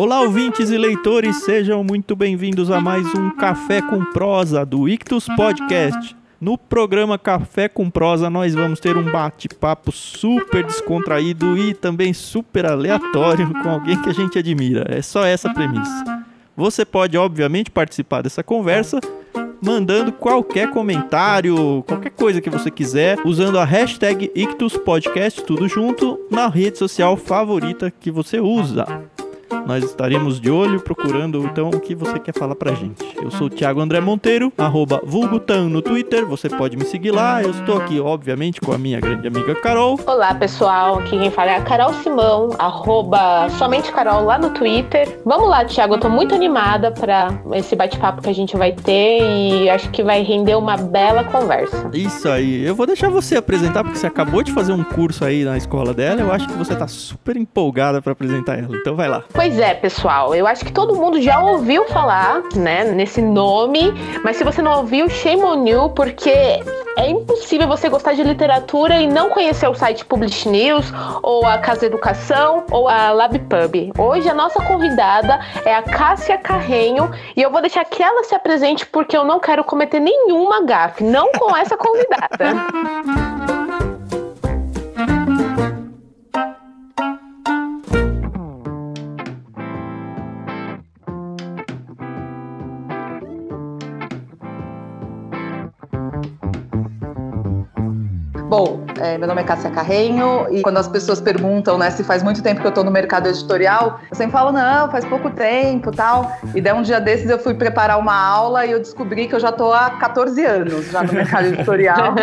Olá, ouvintes e leitores, sejam muito bem-vindos a mais um Café com Prosa do Ictus Podcast. No programa Café com Prosa, nós vamos ter um bate-papo super descontraído e também super aleatório com alguém que a gente admira. É só essa premissa. Você pode, obviamente, participar dessa conversa mandando qualquer comentário, qualquer coisa que você quiser, usando a hashtag IctusPodcast, tudo junto, na rede social favorita que você usa. Nós estaremos de olho procurando então o que você quer falar pra gente. Eu sou o Thiago André Monteiro, arroba Vulgutan no Twitter, você pode me seguir lá. Eu estou aqui, obviamente, com a minha grande amiga Carol. Olá, pessoal. Aqui quem fala é a Carol Simão, arroba somente Carol lá no Twitter. Vamos lá, Thiago, eu tô muito animada para esse bate-papo que a gente vai ter e acho que vai render uma bela conversa. Isso aí. Eu vou deixar você apresentar, porque você acabou de fazer um curso aí na escola dela. Eu acho que você tá super empolgada para apresentar ela. Então vai lá. Pois é, pessoal. Eu acho que todo mundo já ouviu falar, né, nesse nome, mas se você não ouviu, shame on you, porque é impossível você gostar de literatura e não conhecer o site Publish News, ou a Casa Educação, ou a LabPub. Hoje a nossa convidada é a Cássia Carrenho e eu vou deixar que ela se apresente porque eu não quero cometer nenhuma gafe, não com essa convidada. Bom, é, meu nome é Cássia Carrenho e quando as pessoas perguntam, né, se faz muito tempo que eu tô no mercado editorial, eu sempre falo, não, faz pouco tempo tal. E daí um dia desses eu fui preparar uma aula e eu descobri que eu já tô há 14 anos já no mercado editorial.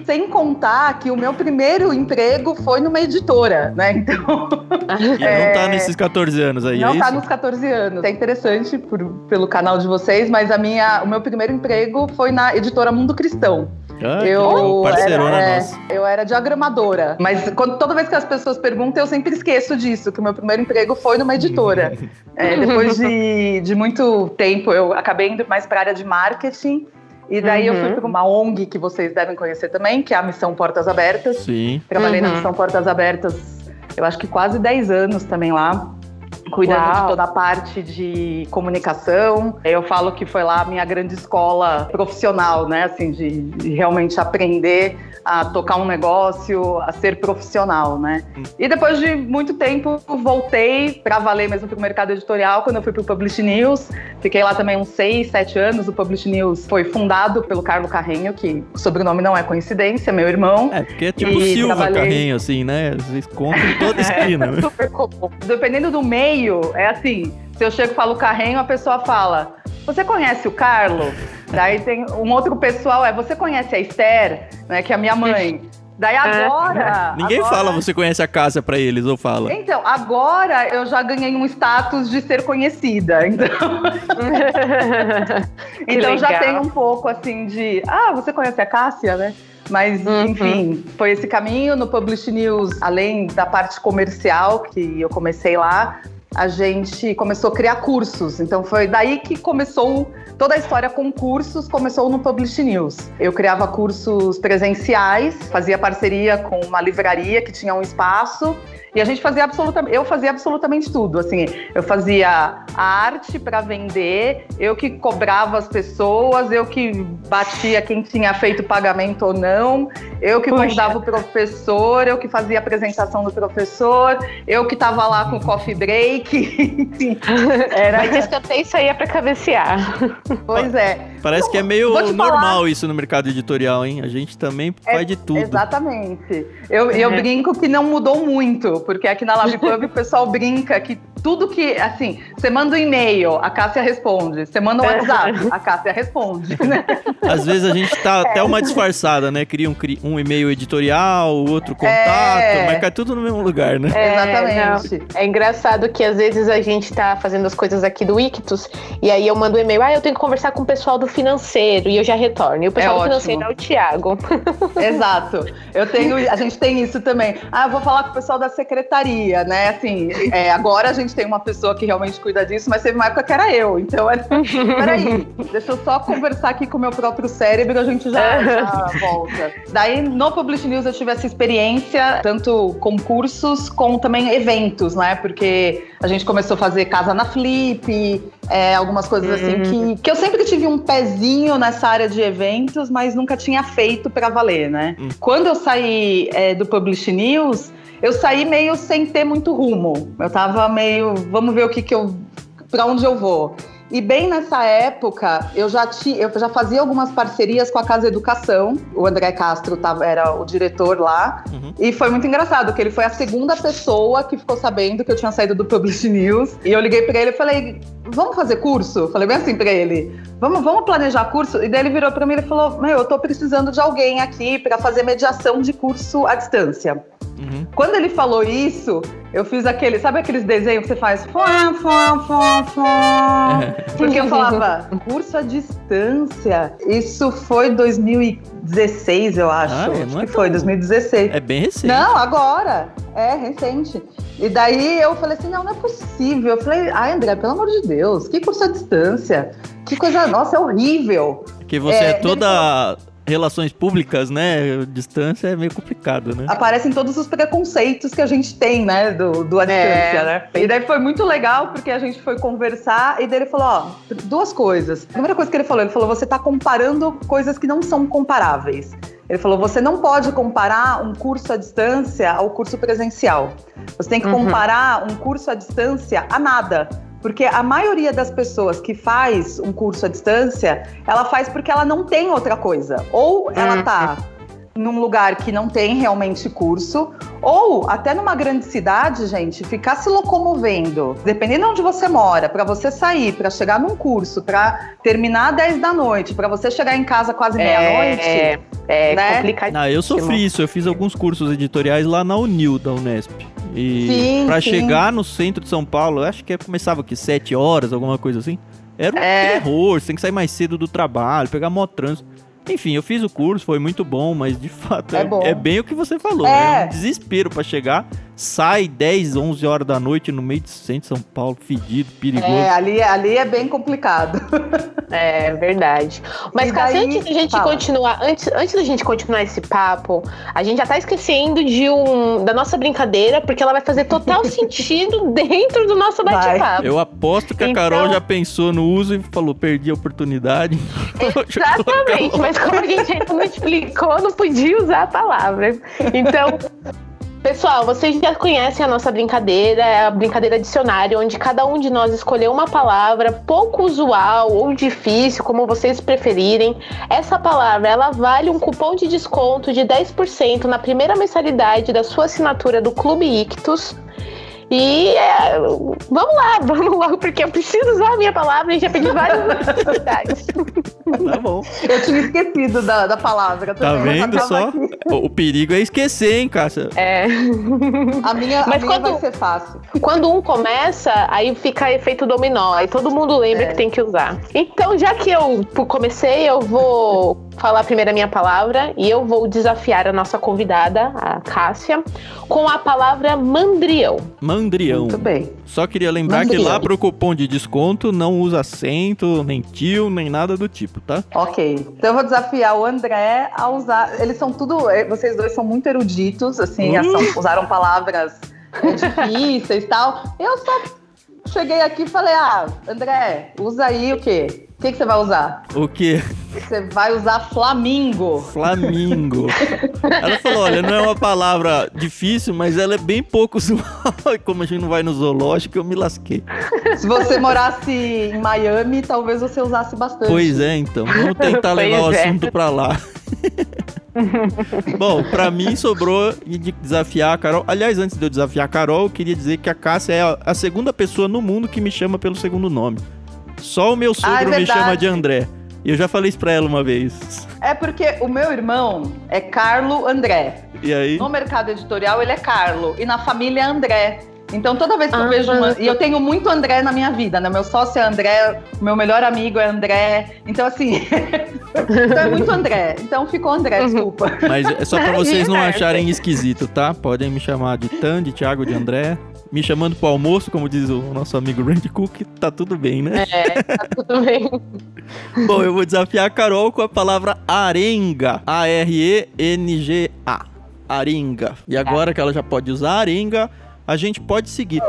e sem contar que o meu primeiro emprego foi numa editora, né? Então. E é, não tá nesses 14 anos aí, Não é tá nos 14 anos. É interessante por, pelo canal de vocês, mas a minha, o meu primeiro emprego foi na editora Mundo Cristão. Ah, eu parceirona era, é, nossa. eu era diagramadora, mas quando, toda vez que as pessoas perguntam, eu sempre esqueço disso, que o meu primeiro emprego foi numa editora. é, depois de, de muito tempo, eu acabei indo mais para a área de marketing. E daí uhum. eu fui para uma ONG que vocês devem conhecer também, que é a Missão Portas Abertas. Sim. Trabalhei Uhum. na Missão Portas Abertas, eu acho que quase 10 anos também lá cuidando Uau. de toda a parte de comunicação. Eu falo que foi lá a minha grande escola profissional, né? Assim, de, de realmente aprender a tocar um negócio, a ser profissional, né? E depois de muito tempo, voltei para valer mesmo para o mercado editorial, quando eu fui para o Publish News. Fiquei lá também uns seis, sete anos. O Publish News foi fundado pelo Carlo Carrenho, que o sobrenome não é coincidência, meu irmão. É, porque é tipo E Silva trabalhei- Carrenho, assim, né? Vocês contam em toda esquina, né? Super comum. Dependendo do meio, é assim. Se eu chego e falo Carrenho, a pessoa fala: Você conhece o Carlo? Daí tem um outro pessoal, é: Você conhece a Esther, né, que é a minha mãe? Daí agora. Ninguém agora- fala você conhece a casa pra eles, ou fala. Então, agora eu já ganhei um status de ser conhecida. Então, então já tem um pouco assim de. Ah, você conhece a Cássia, né? Mas, Uhum. enfim, foi esse caminho. No Publish News, além da parte comercial, que eu comecei lá, a gente começou a criar cursos. Então foi daí que começou toda a história com cursos, começou no Publish News. Eu criava cursos presenciais, fazia parceria com uma livraria que tinha um espaço. E a gente fazia absolutamente, eu fazia absolutamente tudo, assim, eu fazia a arte para vender, eu que cobrava as pessoas, eu que batia quem tinha feito pagamento ou não, eu que Puxa. convidava o professor, eu que fazia a apresentação do professor, eu que estava lá com o coffee break, enfim, era Mas escantei isso aí é pra cabecear. Pois é. Eh, Parece que é meio normal isso no mercado editorial, hein? A gente também faz de tudo. Exatamente. Eu, eu É. brinco que não mudou muito, porque aqui na LabPub o pessoal brinca que tudo que, assim, você manda um e-mail, a Cássia responde. Você manda um WhatsApp, a Cássia responde, né? Às vezes a gente tá até uma disfarçada, né? Cria um, um e-mail editorial, outro contato, É. mas cai tudo no mesmo lugar, né? Exatamente. não. É engraçado que às vezes a gente tá fazendo as coisas aqui do Ictus e aí eu mando um e-mail, ah, eu tenho que conversar com o pessoal do financeiro e eu já retorno. E o pessoal É do financeiro é o Thiago. Exato. Eu tenho, a gente tem isso também. Ah, eu vou falar com o pessoal da secretaria, né? Assim, é, agora a gente tem uma pessoa que realmente cuida disso, mas teve uma época que era eu. Então, é, peraí, deixa eu só conversar aqui com o meu próprio cérebro, a gente já, já volta. Daí, no Publish News, eu tive essa experiência, tanto concursos como também eventos, né? Porque a gente começou a fazer casa na Flip, é, algumas coisas assim que, que eu sempre tive um pezinho nessa área de eventos, mas nunca tinha feito pra valer, né? Hum. Quando eu saí é, do Publish News, eu saí meio sem ter muito rumo. Eu tava meio, vamos ver o que que eu, pra onde eu vou. E bem nessa época, eu já, ti, eu já fazia algumas parcerias com a Casa Educação. O André Castro tava, era o diretor lá. Uhum. E foi muito engraçado, que ele foi a segunda pessoa que ficou sabendo que eu tinha saído do Publish News. E eu liguei pra ele e falei, vamos fazer curso? Falei bem assim pra ele, vamos, vamos planejar curso? E daí ele virou pra mim e falou, meu, eu tô precisando de alguém aqui pra fazer mediação de curso à distância. Uhum. Quando ele falou isso, eu fiz aquele, sabe aqueles desenhos que você faz? Fua, fua, fua, fua. Porque eu falava, curso à distância. Isso foi 2016, eu acho. Ah, é? acho Não que é foi, tão- 2016. É bem recente. Não, agora. É, recente. E daí eu falei assim, não, não é possível. Eu falei, ai, André, pelo amor de Deus, que curso à distância? Que coisa, nossa, é horrível. Porque você é, É, toda relações públicas, né? Distância é meio complicado, né? Aparecem todos os preconceitos que a gente tem, né, do, do à distância, É. né? E daí foi muito legal, porque a gente foi conversar e daí ele falou, ó, duas coisas. A primeira coisa que ele falou, ele falou, você tá comparando coisas que não são comparáveis. Ele falou, você não pode comparar um curso à distância ao curso presencial. Você tem que Uhum. comparar um curso à distância a nada. Porque a maioria das pessoas que faz um curso à distância, ela faz porque ela não tem outra coisa. Ou ela Uhum. Num lugar que não tem realmente curso, ou até numa grande cidade, gente, ficar se locomovendo, dependendo de onde você mora, para você sair, para chegar num curso, para terminar às 10 da noite, para você chegar em casa quase meia-noite. É, é né? complicadíssimo. Ah, eu sofri isso. Eu fiz alguns cursos editoriais lá na Unil da Unesp. E sim. chegar no centro de São Paulo, eu acho que começava aqui 7 horas, alguma coisa assim. Era um É. terror, você tem que sair mais cedo do trabalho, pegar mó trânsito. Enfim, eu fiz o curso, foi muito bom, mas de fato É é, é bem o que você falou. É. É um desespero pra chegar. Sai 10, 11 horas da noite no meio do centro de São Paulo, fedido, perigoso. É, ali, ali é bem complicado. É verdade. Mas, Cássia, daí- antes da gente fala. continuar, antes, antes da gente continuar esse papo, a gente já tá esquecendo de um da nossa brincadeira, porque ela vai fazer total sentido dentro do nosso bate-papo. Eu aposto que a Então- Carol já pensou no uso e falou, perdi a oportunidade. Exatamente, mas como a gente ainda não explicou, não podia usar a palavra. Então, pessoal, vocês já conhecem a nossa brincadeira, é a brincadeira dicionário, onde cada um de nós escolheu uma palavra pouco usual ou difícil, como vocês preferirem. Essa palavra, ela vale um cupom de desconto de 10% na primeira mensalidade da sua assinatura do Clube Ictus. E é, vamos lá, vamos logo, porque eu preciso usar a minha palavra e já pedi várias oportunidades. Tá bom. Eu tinha esquecido da, da palavra. Tá vendo só? aqui. O, perigo é esquecer, hein, Cássia? É. A minha, a Mas minha quando- vai ser fácil. Quando um começa, aí fica efeito dominó, aí todo mundo lembra É. que tem que usar. Então, já que eu comecei, eu vou falar primeiro a minha palavra e eu vou desafiar a nossa convidada, a Cássia, com a palavra mandrião. Mandrião. Muito bem. Só queria lembrar que Mandrião. lá pro cupom de desconto não usa acento, nem tio, nem nada do tipo, tá? Ok. Então eu vou desafiar o André a usar. Eles são tudo. eh, Vocês dois são muito eruditos, assim, Uh! são- usaram palavras eh, difíceis e tal. Eu só cheguei aqui e falei: ah, André, usa aí o quê? O que, que você vai usar? O que? Você vai usar flamingo. Flamingo. Ela falou: olha, não é uma palavra difícil, mas ela é bem pouco usual. Como a gente não vai no zoológico, eu me lasquei. Se você morasse em Miami, talvez você usasse bastante. Pois é, então. Vamos tentar Pois levar o é. assunto pra lá. Bom, pra mim sobrou de desafiar a Carol. Aliás, antes de eu desafiar a Carol, eu queria dizer que a Cássia é a- segunda pessoa no mundo que me chama pelo segundo nome. Só o meu sogro Ah, é me chama de André. E eu já falei isso pra ela uma vez. É porque o meu irmão é Carlo André. E aí? No mercado editorial ele é Carlo e na família é André. Então toda vez que eu Ah, vejo uma. E eu tenho muito André na minha vida, né? Meu sócio é André, meu melhor amigo é André. Então, assim. então é muito André. Então ficou André, Uhum. desculpa. Mas é só pra vocês não acharem esquisito, tá? Podem me chamar de Tan, de Thiago, de André. Me chamando pro almoço, como diz o nosso amigo Randy Cook, tá tudo bem, né? É, tá tudo bem. Bom, eu vou desafiar a Carol com a palavra arenga. A-R-E-N-G-A. Arenga. E agora que ela já pode usar arenga, a gente pode seguir.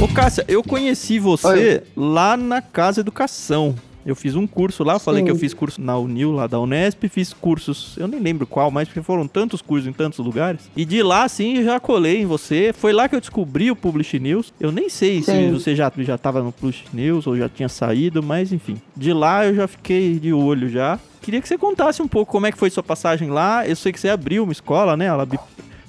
Ô Cássia, eu conheci você lá na Casa Educação. Eu fiz um curso lá, falei Sim. que eu fiz curso na Unil, lá da Unesp, fiz cursos, eu nem lembro qual, mas porque foram tantos cursos em tantos lugares. E de lá, sim, já colei em você. Foi lá que eu descobri o Publish News. Eu nem sei se Sim. você já, já tava no Publish News ou já tinha saído, mas enfim. De lá eu já fiquei de olho já. Queria que você contasse um pouco como é que foi sua passagem lá. Eu sei que você abriu uma escola, né? A Lab...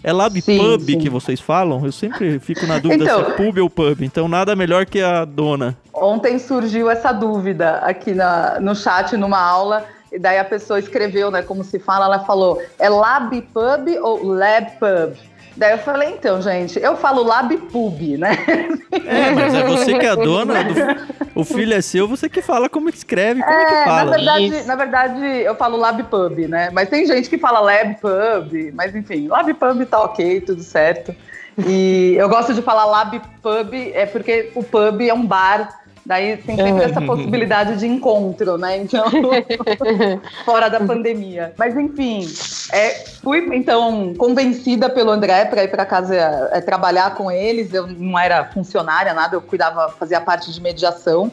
É Lab Sim, Pub sim. que vocês falam? Eu sempre fico na dúvida Então- se é pub ou pub. Então nada melhor que a dona. Ontem surgiu essa dúvida aqui na, no chat, numa aula, e daí a pessoa escreveu, né, como se fala, ela falou, é Lab Pub ou Lab Pub? Daí eu falei, então, gente, eu falo Lab Pub, né? É, mas é você que é a dona, do... o filho é seu, você que fala como que escreve, como é, que na fala. verdade, Isso. na verdade, eu falo Lab Pub, né? Mas tem gente que fala Lab Pub, mas enfim, Lab Pub tá ok, tudo certo. E eu gosto de falar Lab Pub, é porque o pub é um bar, daí tem sempre essa possibilidade de encontro, né? Então, fora da pandemia. Mas enfim, é, fui então convencida pelo André para ir para casa é, trabalhar com eles. Eu não era funcionária, nada, eu cuidava, fazia parte de mediação.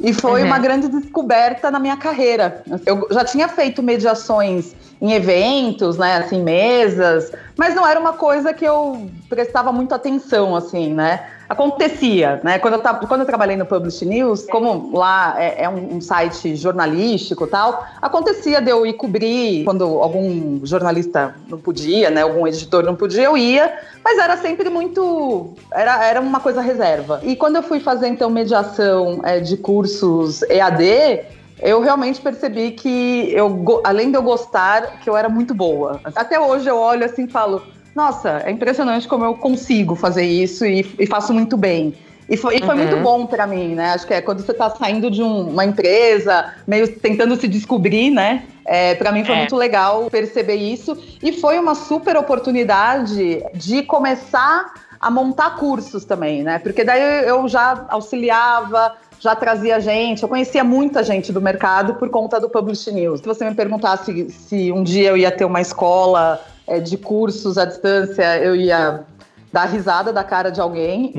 E foi Uhum. uma grande descoberta na minha carreira. Eu já tinha feito mediações em eventos, né, assim, mesas, mas não era uma coisa que eu prestava muito atenção, assim, né? Acontecia, né? Quando eu, tava, quando eu trabalhei no Publish News, como lá é, é um, um site jornalístico e tal, acontecia de eu ir cobrir quando algum jornalista não podia, né? Algum editor não podia, eu ia, mas era sempre muito. Era, era uma coisa reserva. E quando eu fui fazer, então, mediação é, de cursos EAD, eu realmente percebi que, eu, além de eu gostar, que eu era muito boa. Até hoje eu olho assim e falo: nossa, é impressionante como eu consigo fazer isso e, e faço muito bem. E foi, e foi Uhum. muito bom pra mim, né? Acho que é quando você tá saindo de um- uma empresa, meio tentando se descobrir, né? É, para mim foi É. muito legal perceber isso. E foi uma super oportunidade de começar a montar cursos também, né? Porque daí eu já auxiliava, já trazia gente, eu conhecia muita gente do mercado por conta do Publish News. Se você me perguntasse se um dia eu ia ter uma escola é, de cursos à distância, eu ia dar risada da cara de alguém.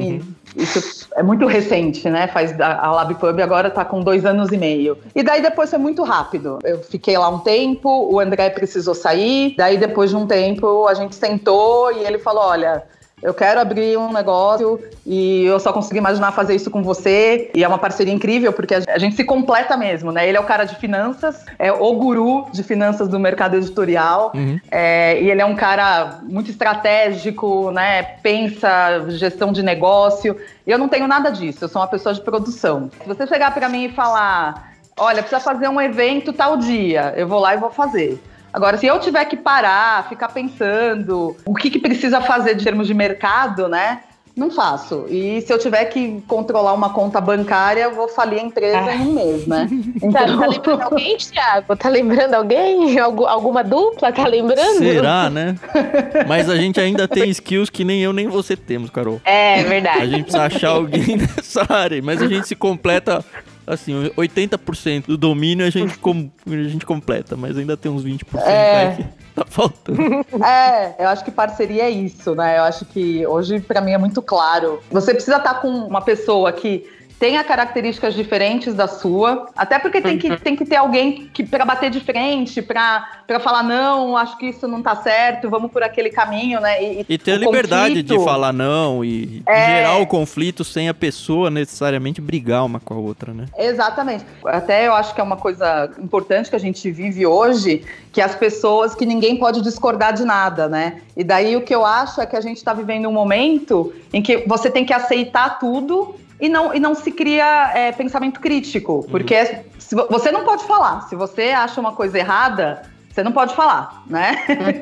E isso é muito recente, né? Faz a a Lab Pub agora tá com dois anos e meio. E daí depois foi muito rápido. Eu fiquei lá um tempo, o André precisou sair. Daí depois de um tempo a gente sentou e ele falou: olha. Eu quero abrir um negócio e eu só consegui imaginar fazer isso com você. E é uma parceria incrível, porque a gente se completa mesmo, né? Ele é o cara de finanças, é o guru de finanças do mercado editorial. Uhum. É, e ele é um cara muito estratégico, né? Pensa gestão de negócio. E eu não tenho nada disso, eu sou uma pessoa de produção. Se você chegar para mim e falar, olha, precisa fazer um evento tal dia, eu vou lá e vou fazer. Agora, se eu tiver que parar, ficar pensando o que, que precisa fazer de termos de mercado, né? Não faço. E se eu tiver que controlar uma conta bancária, eu vou falir a empresa Ah. em um mês, né? Tá, tá lembrando alguém, Thiago? Tá lembrando alguém? Algu- alguma dupla? Tá lembrando? Será, né? Mas a gente ainda tem skills que nem eu nem você temos, Carol. É A verdade. gente precisa achar alguém nessa área, mas a gente se completa, assim, 80% do domínio a gente, com- a gente completa, mas ainda tem uns 20% É. que tá faltando. É, eu acho que parceria é isso, né? Eu acho que hoje, pra mim, é muito claro. Você precisa estar com uma pessoa que tenha características diferentes da sua, até porque tem que, tem que ter alguém que para bater de frente, pra falar, não, acho que isso não tá certo, vamos por aquele caminho, né? E ter a liberdade de conflito- falar não e É. gerar o conflito sem a pessoa necessariamente brigar uma com a outra, né? Exatamente. Até eu acho que é uma coisa importante que a gente vive hoje, que as pessoas, que ninguém pode discordar de nada, né? E daí o que eu acho é que a gente está vivendo um momento em que você tem que aceitar tudo e não, e não se cria é, pensamento crítico. Porque uhum. se, você não pode falar. Se você acha uma coisa errada, você não pode falar, né?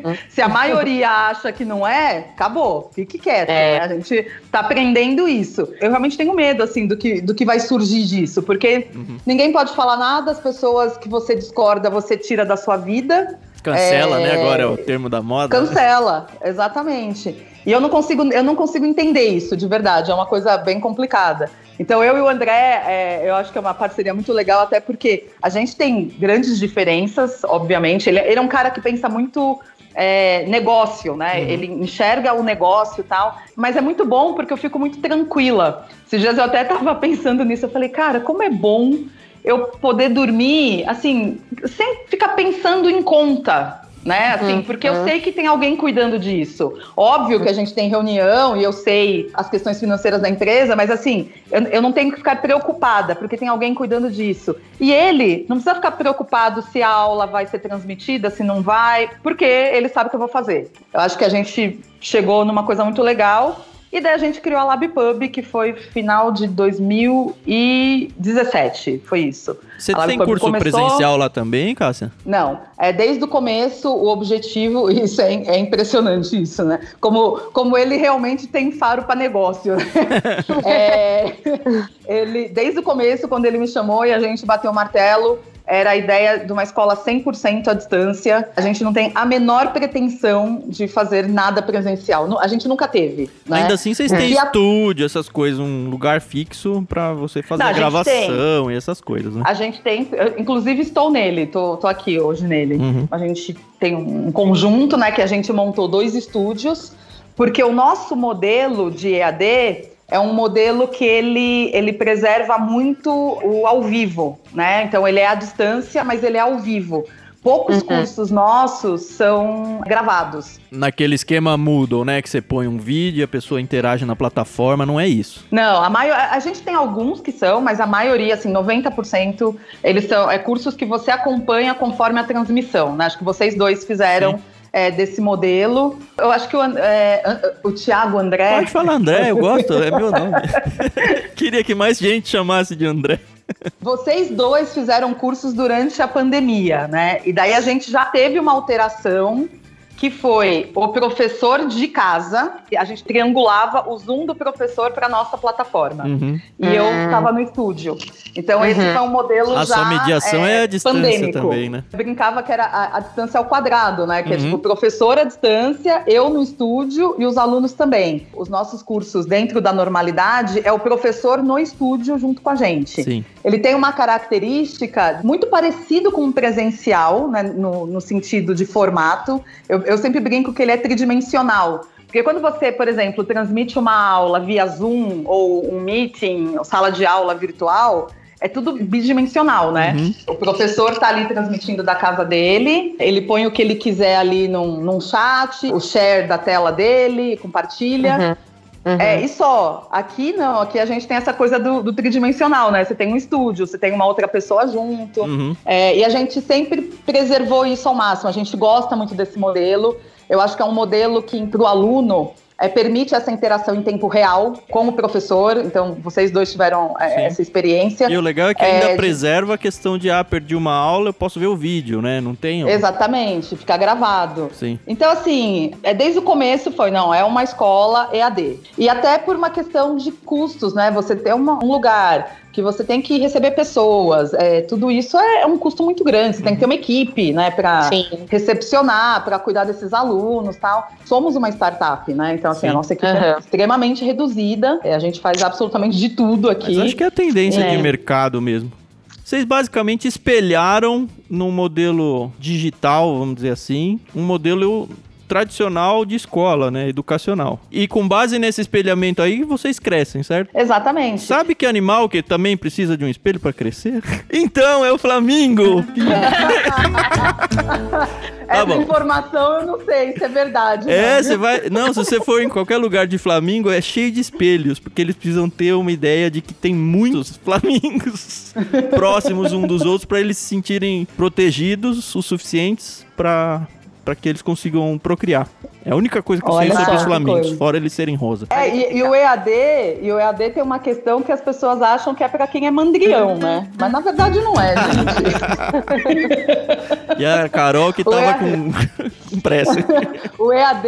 Uhum. Se a maioria acha que não é, acabou, fique quieto. É. Né? A gente tá aprendendo isso. Eu realmente tenho medo, assim, do que, do que vai surgir disso, porque uhum. ninguém pode falar nada, as pessoas que você discorda, você tira da sua vida. Cancela, né? é... né? Agora é o termo da moda. Cancela, exatamente. E eu não consigo, eu não consigo entender isso, de verdade. É uma coisa bem complicada. Então, eu e o André, é, eu acho que é uma parceria muito legal, até porque a gente tem grandes diferenças, obviamente. Ele, ele é um cara que pensa muito é, negócio, né? Uhum. Ele enxerga o negócio e tal. Mas é muito bom porque eu fico muito tranquila. Esses dias eu até estava pensando nisso. Eu falei, cara, como é bom eu poder dormir, assim, sem ficar pensando em conta, né? Assim, uhum. porque eu sei que tem alguém cuidando disso. Óbvio que a gente tem reunião e eu sei as questões financeiras da empresa, mas assim, eu, eu, não tenho que ficar preocupada, porque tem alguém cuidando disso. E ele não precisa ficar preocupado se a aula vai ser transmitida, se não vai, porque ele sabe o que eu vou fazer. Eu acho que a gente chegou numa coisa muito legal e daí a gente criou a LabPub, que foi final de 2017. Foi isso. Você tem curso começou... presencial lá também, Cássia? Não. É, desde o começo, o objetivo, isso é, é impressionante isso, né? Como, como ele realmente tem faro para negócio. é, ele, desde o começo, quando ele me chamou e a gente bateu o martelo, era a ideia de uma escola 100% à distância. A gente não tem a menor pretensão de fazer nada presencial. A gente nunca teve. Né? Ainda assim, vocês têm estúdio, essas coisas, um lugar fixo para você fazer não, a gravação e essas coisas, né? A gente tem, inclusive estou nele, tô, tô aqui hoje nele. Uhum. A gente tem um conjunto, né, que a gente montou dois estúdios, porque o nosso modelo de EAD é um modelo que ele, ele preserva muito o ao vivo, né? Então ele é à distância, mas ele é ao vivo. Poucos uhum. cursos nossos são gravados. Naquele esquema Moodle, né? Que você põe um vídeo e a pessoa interage na plataforma, não é isso? Não, a, maior, a gente tem alguns que são, mas a maioria, assim, 90%, eles são é, cursos que você acompanha conforme a transmissão, né? Acho que vocês dois fizeram. Sim é, desse modelo. Eu acho que o, é, o Tiago André. Pode falar André, eu gosto, é meu nome. Queria que mais gente chamasse de André. Vocês dois fizeram cursos durante a pandemia, né? E daí a gente já teve uma alteração que foi o professor de casa, a gente triangulava o Zoom do professor para nossa plataforma. Uhum. E eu estava no estúdio. Então, uhum. esse foi um modelo a já. A sua mediação é, é a distância pandêmico. também, né? Eu brincava que era a, a distância ao quadrado, né? Que uhum. é tipo, o professor à distância, eu no estúdio e os alunos também. Os nossos cursos dentro da normalidade é o professor no estúdio junto com a gente. Sim. Ele tem uma característica muito parecido com o presencial, né? No, no sentido de formato. Eu, eu sempre brinco que ele é tridimensional. Porque quando você, por exemplo, transmite uma aula via Zoom ou um meeting, ou sala de aula virtual, é tudo bidimensional, né? Uhum. O professor está ali transmitindo da casa dele, ele põe o que ele quiser ali num, num chat, o share da tela dele, compartilha. Uhum. Uhum. É, e só, aqui não, aqui a gente tem essa coisa do, do tridimensional, né? Você tem um estúdio, você tem uma outra pessoa junto. Uhum. É, e a gente sempre preservou isso ao máximo. A gente gosta muito desse modelo. Eu acho que é um modelo que, para o aluno, é, permite essa interação em tempo real com o professor. Então, vocês dois tiveram é, essa experiência. E o legal é que ainda é, preserva a questão de, ah, perdi uma aula, eu posso ver o vídeo, né? Não tem... Exatamente, fica gravado. Sim. Então, assim, é, desde o começo foi, não, é uma escola EAD. E até por uma questão de custos, né? Você ter uma, um lugar que você tem que receber pessoas. É, tudo isso é, é um custo muito grande. Você tem que ter uma equipe, né, para recepcionar, para cuidar desses alunos, tal. Somos uma startup, né? Então assim, Sim. a nossa equipe uhum. é extremamente reduzida. É, a gente faz absolutamente de tudo aqui. Mas acho que é a tendência é. de mercado mesmo. Vocês basicamente espelharam no modelo digital, vamos dizer assim, um modelo tradicional de escola, né? Educacional. E com base nesse espelhamento aí, vocês crescem, certo? Exatamente. Sabe que animal que também precisa de um espelho para crescer? Então, é o Flamingo! Tá Essa bom. informação eu não sei se é verdade. É, você vai. Não, se você for em qualquer lugar de Flamingo, é cheio de espelhos, porque eles precisam ter uma ideia de que tem muitos Flamingos próximos um dos outros para eles se sentirem protegidos o suficientes para para que eles consigam procriar. É a única coisa que eu Olha sei sobre os coisa. fora eles serem rosa. É, e, e o EAD, e o EAD tem uma questão que as pessoas acham que é pra quem é mandrião, né? Mas na verdade não é, gente. E a Carol que tava EAD. com, com pressa. O EAD,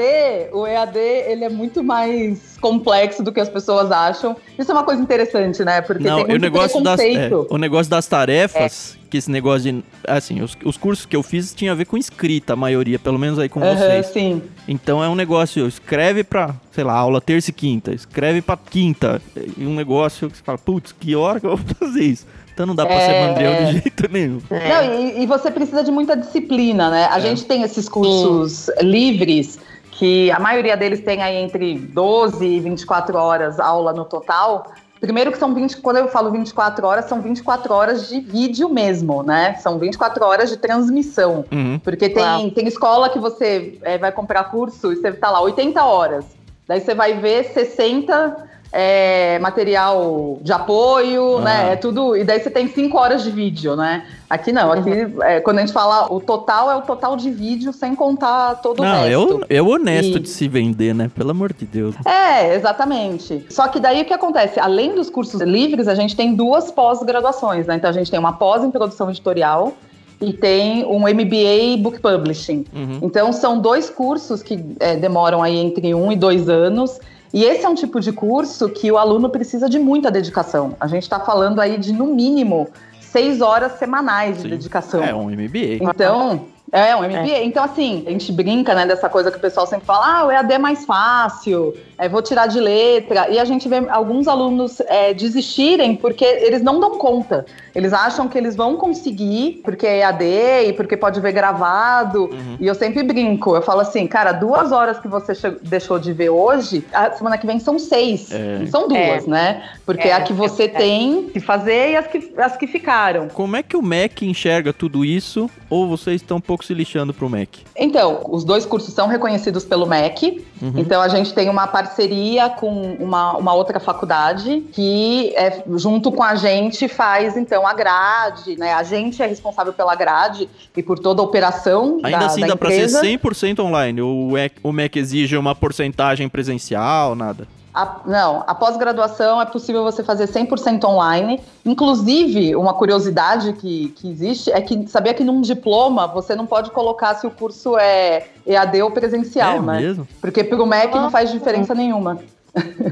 o EAD, ele é muito mais complexo do que as pessoas acham. Isso é uma coisa interessante, né? Porque Não, tem e o muito negócio, das, é, o negócio das tarefas, que esse negócio de. Assim, os, os cursos que eu fiz tinha a ver com escrita, a maioria, pelo menos aí com Aham, vocês. sim. Então é um negócio, escreve pra, sei lá, aula terça e quinta, escreve pra quinta. E um negócio que você fala, putz, que hora que eu vou fazer isso? Então não dá pra ser É. mandrião de jeito nenhum. É. Não, e, e você precisa de muita disciplina, né? A É. gente tem esses cursos livres, que a maioria deles tem aí entre 12 e 24 horas aula no total. Primeiro que são 20, quando eu falo 24 horas, são 24 horas de vídeo mesmo, né? São 24 horas de transmissão. Uhum. Porque tem, Uau. tem escola que você é, vai comprar curso e você tá lá 80 horas. Daí você vai ver 60 é, material de apoio, Ah. né? É tudo. E daí você tem 5 horas de vídeo, né? Aqui não, aqui é, quando a gente fala o total é o total de vídeo sem contar todo o Não, resto. eu, eu honesto E- de se vender, né? Pelo amor de Deus. É, exatamente. Só que daí o que acontece? Além dos cursos livres, a gente tem duas pós-graduações, né? Então a gente tem uma pós em produção editorial e tem um MBA Book Publishing. Uhum. Então são dois cursos que é, demoram aí entre um e dois anos. E esse é um tipo de curso que o aluno precisa de muita dedicação. A gente está falando aí de, no mínimo, seis horas semanais de Sim. dedicação. É um MBA. Então, é um MBA. Então, assim, a gente brinca, né, dessa coisa que o pessoal sempre fala, ah, o EAD é mais fácil, é, vou tirar de letra. E a gente vê alguns alunos é, desistirem porque eles não dão conta. Eles acham que eles vão conseguir, porque é EAD e porque pode ver gravado. Uhum. E eu sempre brinco, eu falo assim, cara, duas horas que você deixou de ver hoje, a semana que vem são seis. É. São duas, né? Porque É, a que você é. tem que fazer e as que, as que ficaram. Como é que o Mac enxerga tudo isso? Ou vocês estão um pouco se lixando pro Mac? Então, os dois cursos são reconhecidos pelo MEC. Uhum. Então, a gente tem uma parceria com uma, uma outra faculdade que, é, junto com a gente, faz, então, a grade, né? A gente é responsável pela grade e por toda a operação Ainda da, assim da dá empresa. ser 100% online. O o Mac exige uma porcentagem presencial, nada. A- não, a pós-graduação é possível você fazer 100% online. Inclusive, uma curiosidade que, que existe é que sabia que num diploma você não pode colocar se o curso é EAD ou presencial, é né? mesmo? Porque pro MEC não faz diferença nenhuma.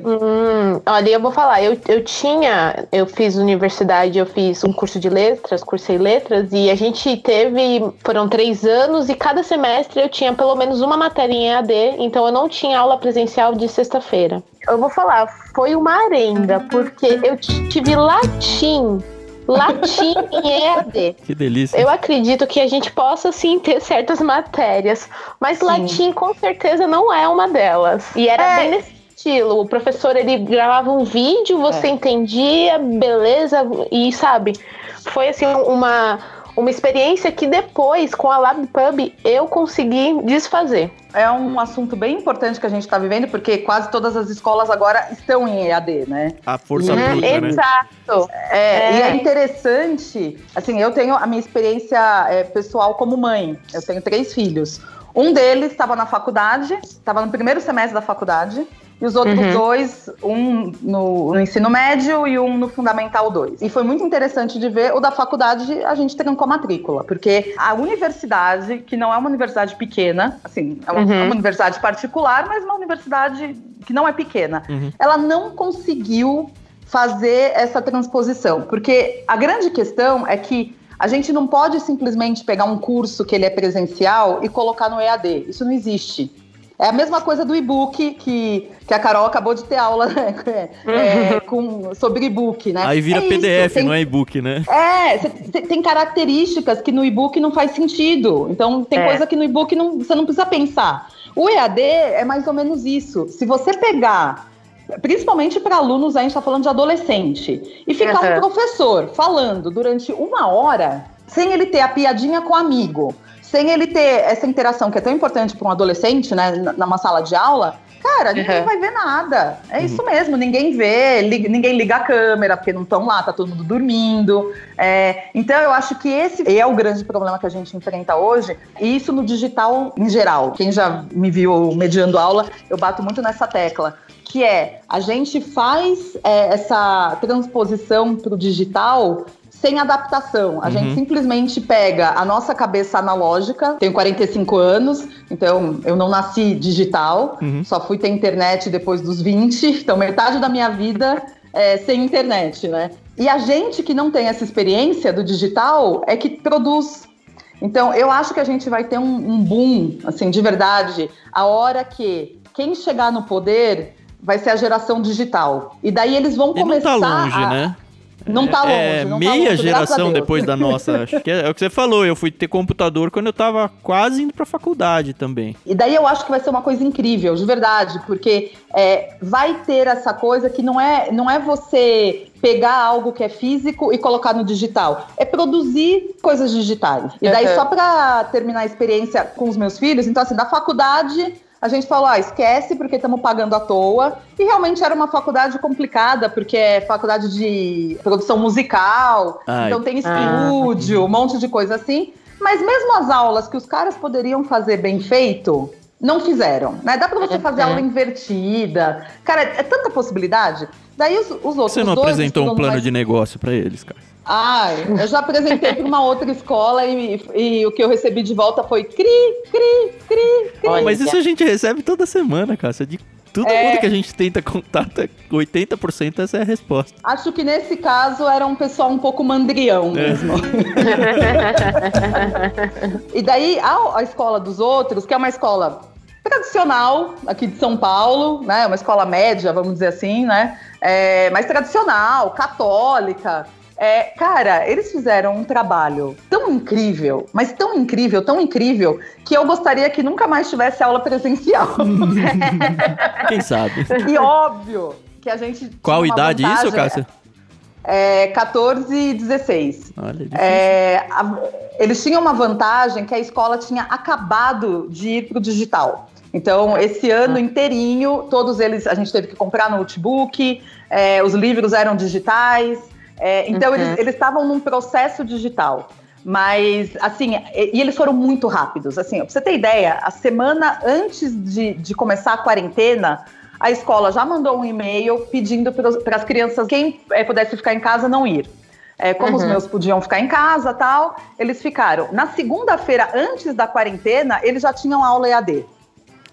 Hum, olha, eu vou falar, eu, eu tinha, eu fiz universidade, eu fiz um curso de letras, cursei letras, e a gente teve, foram três anos, e cada semestre eu tinha pelo menos uma matéria em EAD, então eu não tinha aula presencial de sexta-feira. Eu vou falar, foi uma arenga, porque eu tive latim, latim em EAD. Que delícia. Eu acredito que a gente possa sim ter certas matérias, mas Sim. latim com certeza não é uma delas. E era É. bem nesse estilo. O professor ele gravava um vídeo, você É. entendia, beleza, e sabe, foi assim uma uma experiência que depois com a LabPub eu consegui desfazer. É um assunto bem importante que a gente está vivendo, porque quase todas as escolas agora estão em EAD, né? A força Uhum, bruta, né? Exato. É, É. E é interessante, assim, eu tenho a minha experiência é, pessoal como mãe. Eu tenho três filhos. Um deles estava na faculdade, estava no primeiro semestre da faculdade, e os outros Uhum. dois, um no, no ensino médio e um no Fundamental 2. E foi muito interessante de ver o da faculdade, a gente trancou a matrícula, porque a universidade, que não é uma universidade pequena, assim, é uma, Uhum. é uma universidade particular, mas uma universidade que não é pequena, Uhum. ela não conseguiu fazer essa transposição, porque a grande questão é que a gente não pode simplesmente pegar um curso que ele é presencial e colocar no EAD. Isso não existe. É a mesma coisa do e-book que, que a Carol acabou de ter aula né, é, com, sobre e-book, né? Aí vira É PDF, tem- não é e-book, né? é, cê- cê- tem características que no e-book não faz sentido. Então, tem É. coisa que no e-book não, você não precisa pensar. O EAD é mais ou menos isso. Se você pegar, principalmente para alunos, a gente está falando de adolescente, e ficar Aham. um professor falando durante uma hora, sem ele ter a piadinha com o amigo, sem ele ter essa interação que é tão importante para um adolescente, né, na- numa sala de aula. Cara, ninguém uhum. vai ver nada. É uhum. isso mesmo, ninguém vê, li, ninguém liga a câmera, porque não estão lá, tá todo mundo dormindo. É, então eu acho que esse é o grande problema que a gente enfrenta hoje, e isso no digital em geral. Quem já me viu mediando aula, eu bato muito nessa tecla que é a gente faz é, essa transposição para o digital sem adaptação. A uhum. gente simplesmente pega a nossa cabeça analógica, tenho 45 anos, então eu não nasci digital, uhum. só fui ter internet depois dos 20, então metade da minha vida é sem internet, né? E a gente que não tem essa experiência do digital é que produz. Então eu acho que a gente vai ter um, um boom, assim, de verdade, a hora que quem chegar no poder vai ser a geração digital. E daí eles vão começar. Não tá longe, a... né? Não tá longe. É, não meia tá longe, geração depois da nossa. Acho que é, é, o que você falou. Eu fui ter computador quando eu tava quase indo pra faculdade também. E daí eu acho que vai ser uma coisa incrível, de verdade, porque é, vai ter essa coisa que não é, não é você pegar algo que é físico e colocar no digital. É produzir coisas digitais. E daí, uhum. só para terminar a experiência com os meus filhos, então, assim, da faculdade a gente falou, ah, esquece porque estamos pagando à toa. E realmente era uma faculdade complicada, porque é faculdade de produção musical, Ai. então tem estúdio, ah. um monte de coisa assim. Mas mesmo as aulas que os caras poderiam fazer bem feito, não fizeram, né? Dá para você fazer é. aula invertida. Cara, é, tanta possibilidade. Daí os, os outros. Você não apresentou um plano mais... de negócio para eles, cara? Ah, eu já apresentei para uma outra escola e, e, o que eu recebi de volta foi cri, cri, cri, cri. mas isso a gente recebe toda semana, cara. De todo é... mundo que a gente tenta contar, 80% essa é a resposta. Acho que nesse caso era um pessoal um pouco mandrião é. mesmo. e daí a, a escola dos outros, que é uma escola tradicional aqui de São Paulo, né? Uma escola média, vamos dizer assim, né? É, mais tradicional, católica. É, cara, eles fizeram um trabalho tão incrível, mas tão incrível, tão incrível, que eu gostaria que nunca mais tivesse aula presencial. Quem sabe? E óbvio que a gente. Qual idade vantagem, isso, Cássia? É, 14 e 16. Olha, é, a, eles tinham uma vantagem que a escola tinha acabado de ir para o digital. Então, esse ano ah. inteirinho, todos eles, a gente teve que comprar notebook, é, os livros eram digitais. É, então, uhum. eles estavam num processo digital. Mas, assim, e, e, eles foram muito rápidos. Assim, pra você ter ideia, a semana antes de, de começar a quarentena, a escola já mandou um e-mail pedindo para as crianças, quem é, pudesse ficar em casa, não ir. É, como uhum. os meus podiam ficar em casa tal, eles ficaram. Na segunda-feira, antes da quarentena, eles já tinham aula EAD.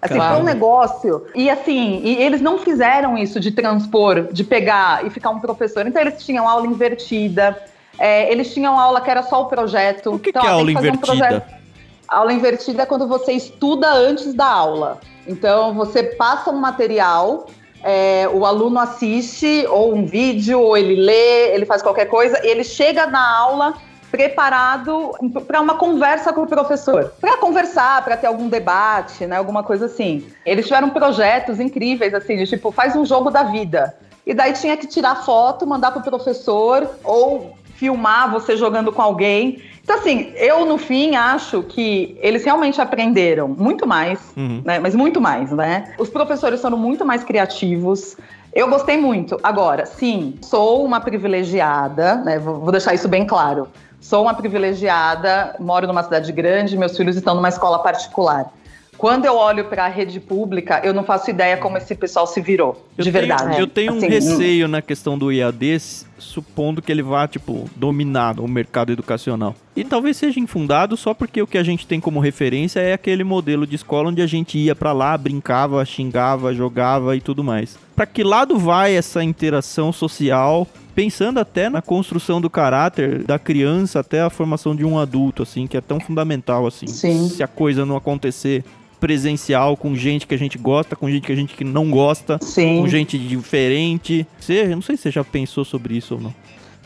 Assim, claro. foi um negócio. E assim, e eles não fizeram isso de transpor, de pegar e ficar um professor. Então eles tinham aula invertida, é, eles tinham aula que era só o projeto. O que, então, que é aula invertida? Um aula invertida é quando você estuda antes da aula. Então você passa um material, é, o aluno assiste ou um vídeo, ou ele lê, ele faz qualquer coisa, e ele chega na aula preparado para uma conversa com o professor, para conversar, para ter algum debate, né, alguma coisa assim. Eles tiveram projetos incríveis assim, de tipo, faz um jogo da vida. E daí tinha que tirar foto, mandar para o professor ou filmar você jogando com alguém. Então, assim, eu no fim acho que eles realmente aprenderam muito mais, uhum. né? Mas muito mais, né? Os professores foram muito mais criativos. Eu gostei muito. Agora, sim, sou uma privilegiada, né? Vou deixar isso bem claro. Sou uma privilegiada, moro numa cidade grande, meus filhos estão numa escola particular. Quando eu olho para a rede pública, eu não faço ideia como esse pessoal se virou, eu de tenho, verdade. Eu tenho assim, um receio na questão do IAD, supondo que ele vá, tipo, dominar o mercado educacional. E talvez seja infundado só porque o que a gente tem como referência é aquele modelo de escola onde a gente ia para lá, brincava, xingava, jogava e tudo mais. Para que lado vai essa interação social pensando até na construção do caráter da criança até a formação de um adulto, assim, que é tão fundamental, assim. Sim. Se a coisa não acontecer presencial com gente que a gente gosta, com gente que a gente que não gosta, Sim. com gente diferente. Você, não sei se você já pensou sobre isso ou não.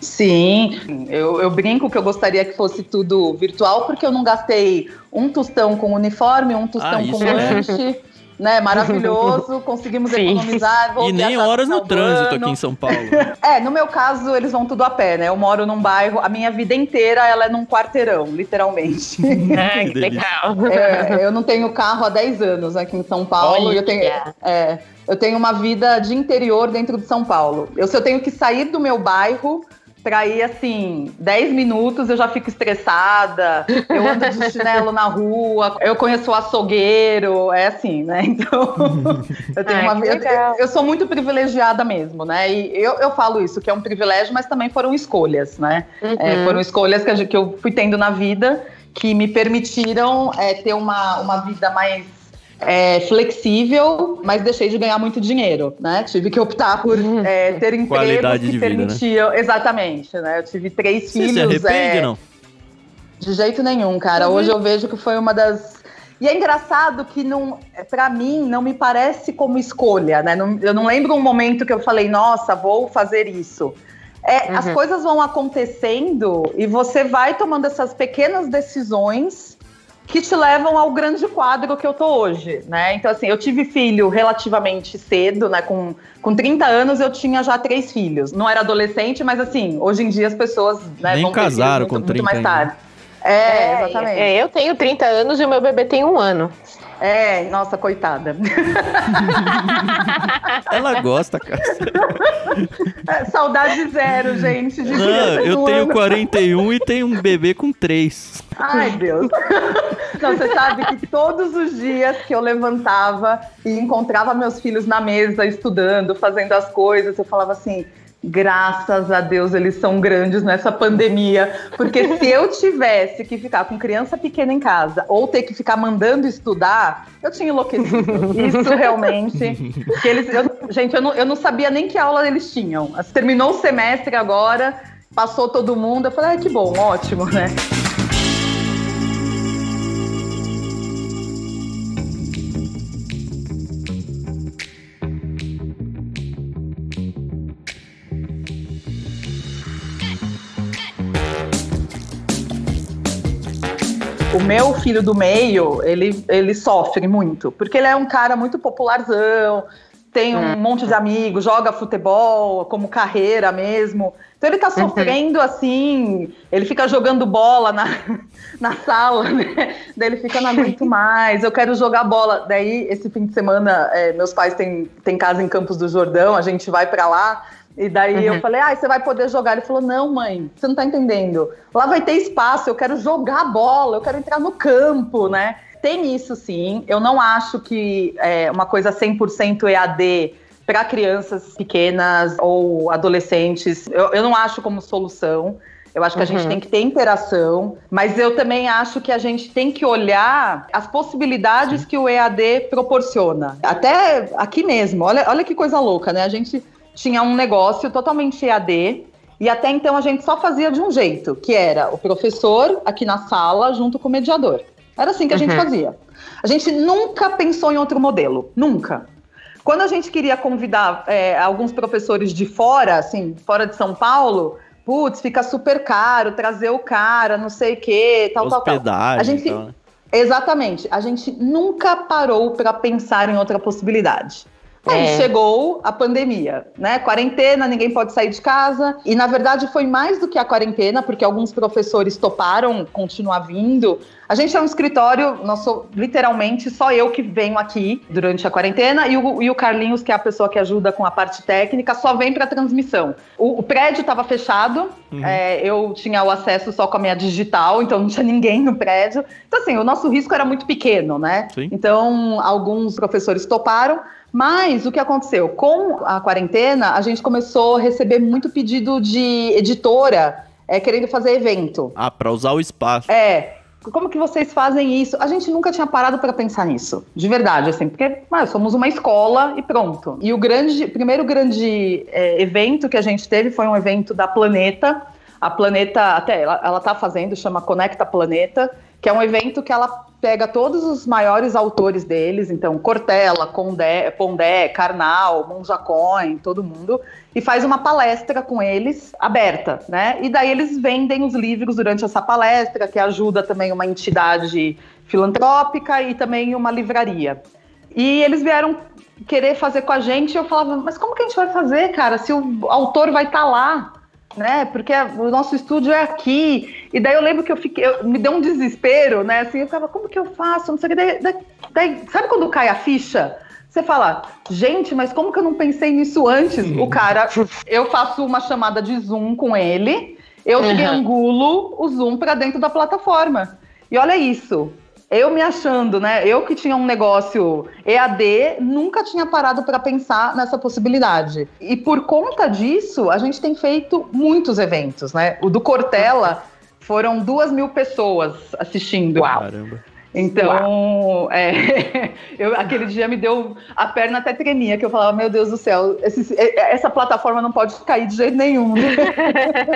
Sim, eu, eu, brinco que eu gostaria que fosse tudo virtual, porque eu não gastei um tostão com uniforme, um tostão ah, com é. Né? Maravilhoso, conseguimos Sim. economizar. vou E nem horas no trânsito aqui em São Paulo. É, no meu caso, eles vão tudo a pé, né? Eu moro num bairro, a minha vida inteira ela é num quarteirão, literalmente. Ah, que delícia. legal. É, eu não tenho carro há 10 anos aqui em São Paulo. e Eu tenho, Olha. é, eu tenho uma vida de interior dentro de São Paulo. Eu, se eu tenho que sair do meu bairro pra ir, assim, 10 minutos, eu já fico estressada. Eu ando de chinelo na rua, eu conheço o açougueiro, é assim, né? Então, eu tenho Ai, uma vida. legal. Eu, eu sou muito privilegiada mesmo, né? E eu, eu falo isso, que é um privilégio, mas também foram escolhas, né? É, Uhum. foram escolhas que, que eu fui tendo na vida que me permitiram é, ter uma, uma vida mais é, flexível, mas deixei de ganhar muito dinheiro, né? Tive que optar por é, ter empregos Qualidade que de vida, né? Exatamente, né? Eu tive três Você filhos. se arrepende, é, não? de jeito nenhum, cara. Uhum. Hoje eu vejo que foi uma das. E é engraçado que não, para mim não me parece como escolha, né? Não- eu não lembro um momento que eu falei, nossa, vou fazer isso. É, As Uhum. coisas vão acontecendo e você vai tomando essas pequenas decisões que te levam ao grande quadro que eu tô hoje, né? Então, assim, eu tive filho relativamente cedo, né? Com, com 30 anos eu tinha já três filhos. Não era adolescente, mas assim, hoje em dia as pessoas né, Nem vão casaram muito, com muito 30 mais ainda. tarde. É, exatamente. É, eu tenho 30 anos e o meu bebê tem um ano. É, nossa, coitada. Ela gosta, cara. É, Saudade zero, gente. de Não, eu tenho ano. 41 e tenho um bebê com 3. Ai, Deus. Não, você sabe que todos os dias que eu levantava e encontrava meus filhos na mesa, estudando, fazendo as coisas, eu falava assim. Graças a Deus eles são grandes nessa pandemia, porque se eu tivesse que ficar com criança pequena em casa ou ter que ficar mandando estudar, eu tinha enlouquecido. Isso realmente. eles, eu- gente, eu não, eu não sabia nem que aula eles tinham. Terminou o semestre agora, passou todo mundo. Eu falei, ah, que bom, ótimo, né? O meu filho do meio, ele, ele sofre muito, porque ele é um cara muito popularzão, tem um monte de amigos, joga futebol como carreira mesmo. Então ele tá sofrendo assim, ele fica jogando bola na, na sala, né? Daí ele fica, não aguento mais, eu quero jogar bola. Daí, esse fim de semana, é, meus pais têm, têm casa em Campos do Jordão, a gente vai pra lá. E daí eu falei, ah, você vai poder jogar. Ele falou, não, mãe, você não tá entendendo. Lá vai ter espaço, eu quero jogar bola, eu quero entrar no campo, né? Tem isso sim. Eu não acho que é uma coisa 100% EAD para crianças pequenas ou adolescentes, eu, eu não acho como solução. Eu acho que a gente Uhum. tem que ter interação, mas eu também acho que a gente tem que olhar as possibilidades que o EAD proporciona. Até aqui mesmo, olha, olha que coisa louca, né? A gente tinha um negócio totalmente EAD e até então a gente só fazia de um jeito, que era o professor aqui na sala junto com o mediador. Era assim que a gente Uhum. fazia. A gente nunca pensou em outro modelo, nunca. Quando a gente queria convidar é, alguns professores de fora, assim, fora de São Paulo, putz, fica super caro trazer o cara, não sei o quê, tal, tal, tal. Hospedagem. A gente- e tal, né? Exatamente. A gente nunca parou para pensar em outra possibilidade. Aí É. chegou a pandemia, né? Quarentena, ninguém pode sair de casa. E na verdade foi mais do que a quarentena, porque alguns professores toparam continuar vindo. A gente é um escritório, nós sou literalmente só eu que venho aqui durante a quarentena e o, e o Carlinhos, que é a pessoa que ajuda com a parte técnica, só vem para transmissão. O, o prédio estava fechado, Uhum. é, eu tinha o acesso só com a minha digital, então não tinha ninguém no prédio. Então, assim, o nosso risco era muito pequeno, né? Sim. Então, alguns professores toparam. Mas o que aconteceu? Com a quarentena, a gente começou a receber muito pedido de editora é, querendo fazer evento. Ah, pra usar o espaço. É. Como que vocês fazem isso? A gente nunca tinha parado para pensar nisso, de verdade, assim, porque ah, somos uma escola e pronto. E o grande, primeiro grande é, evento que a gente teve foi um evento da Planeta. A Planeta, até ela, ela tá fazendo, chama Conecta Planeta, que é um evento que ela pega todos os maiores autores deles, então Cortella, Condé, Pondé, Karnal, Monja Coin, todo mundo, e faz uma palestra com eles, aberta, né? E daí eles vendem os livros durante essa palestra, que ajuda também uma entidade filantrópica e também uma livraria. E eles vieram querer fazer com a gente, eu falava, mas como que a gente vai fazer, cara, se o autor vai estar tá lá? Né? Porque o nosso estúdio é aqui. E daí eu lembro que eu fiquei, eu, me deu um desespero, né? Assim, eu ficava, como que eu faço? Não sei o que. Daí, daí, daí, sabe quando cai a ficha? Você fala, gente, mas como que eu não pensei nisso antes? O cara, eu faço uma chamada de Zoom com ele, eu uhum. triangulo o Zoom para dentro da plataforma. E olha isso, eu me achando, né? Eu que tinha um negócio EAD, nunca tinha parado para pensar nessa possibilidade. E por conta disso, a gente tem feito muitos eventos, né? O do Cortella foram duas mil pessoas assistindo. Caramba. Então, é, eu, aquele dia me deu a perna até tremia, que eu falava, meu Deus do céu, esse, essa plataforma não pode cair de jeito nenhum.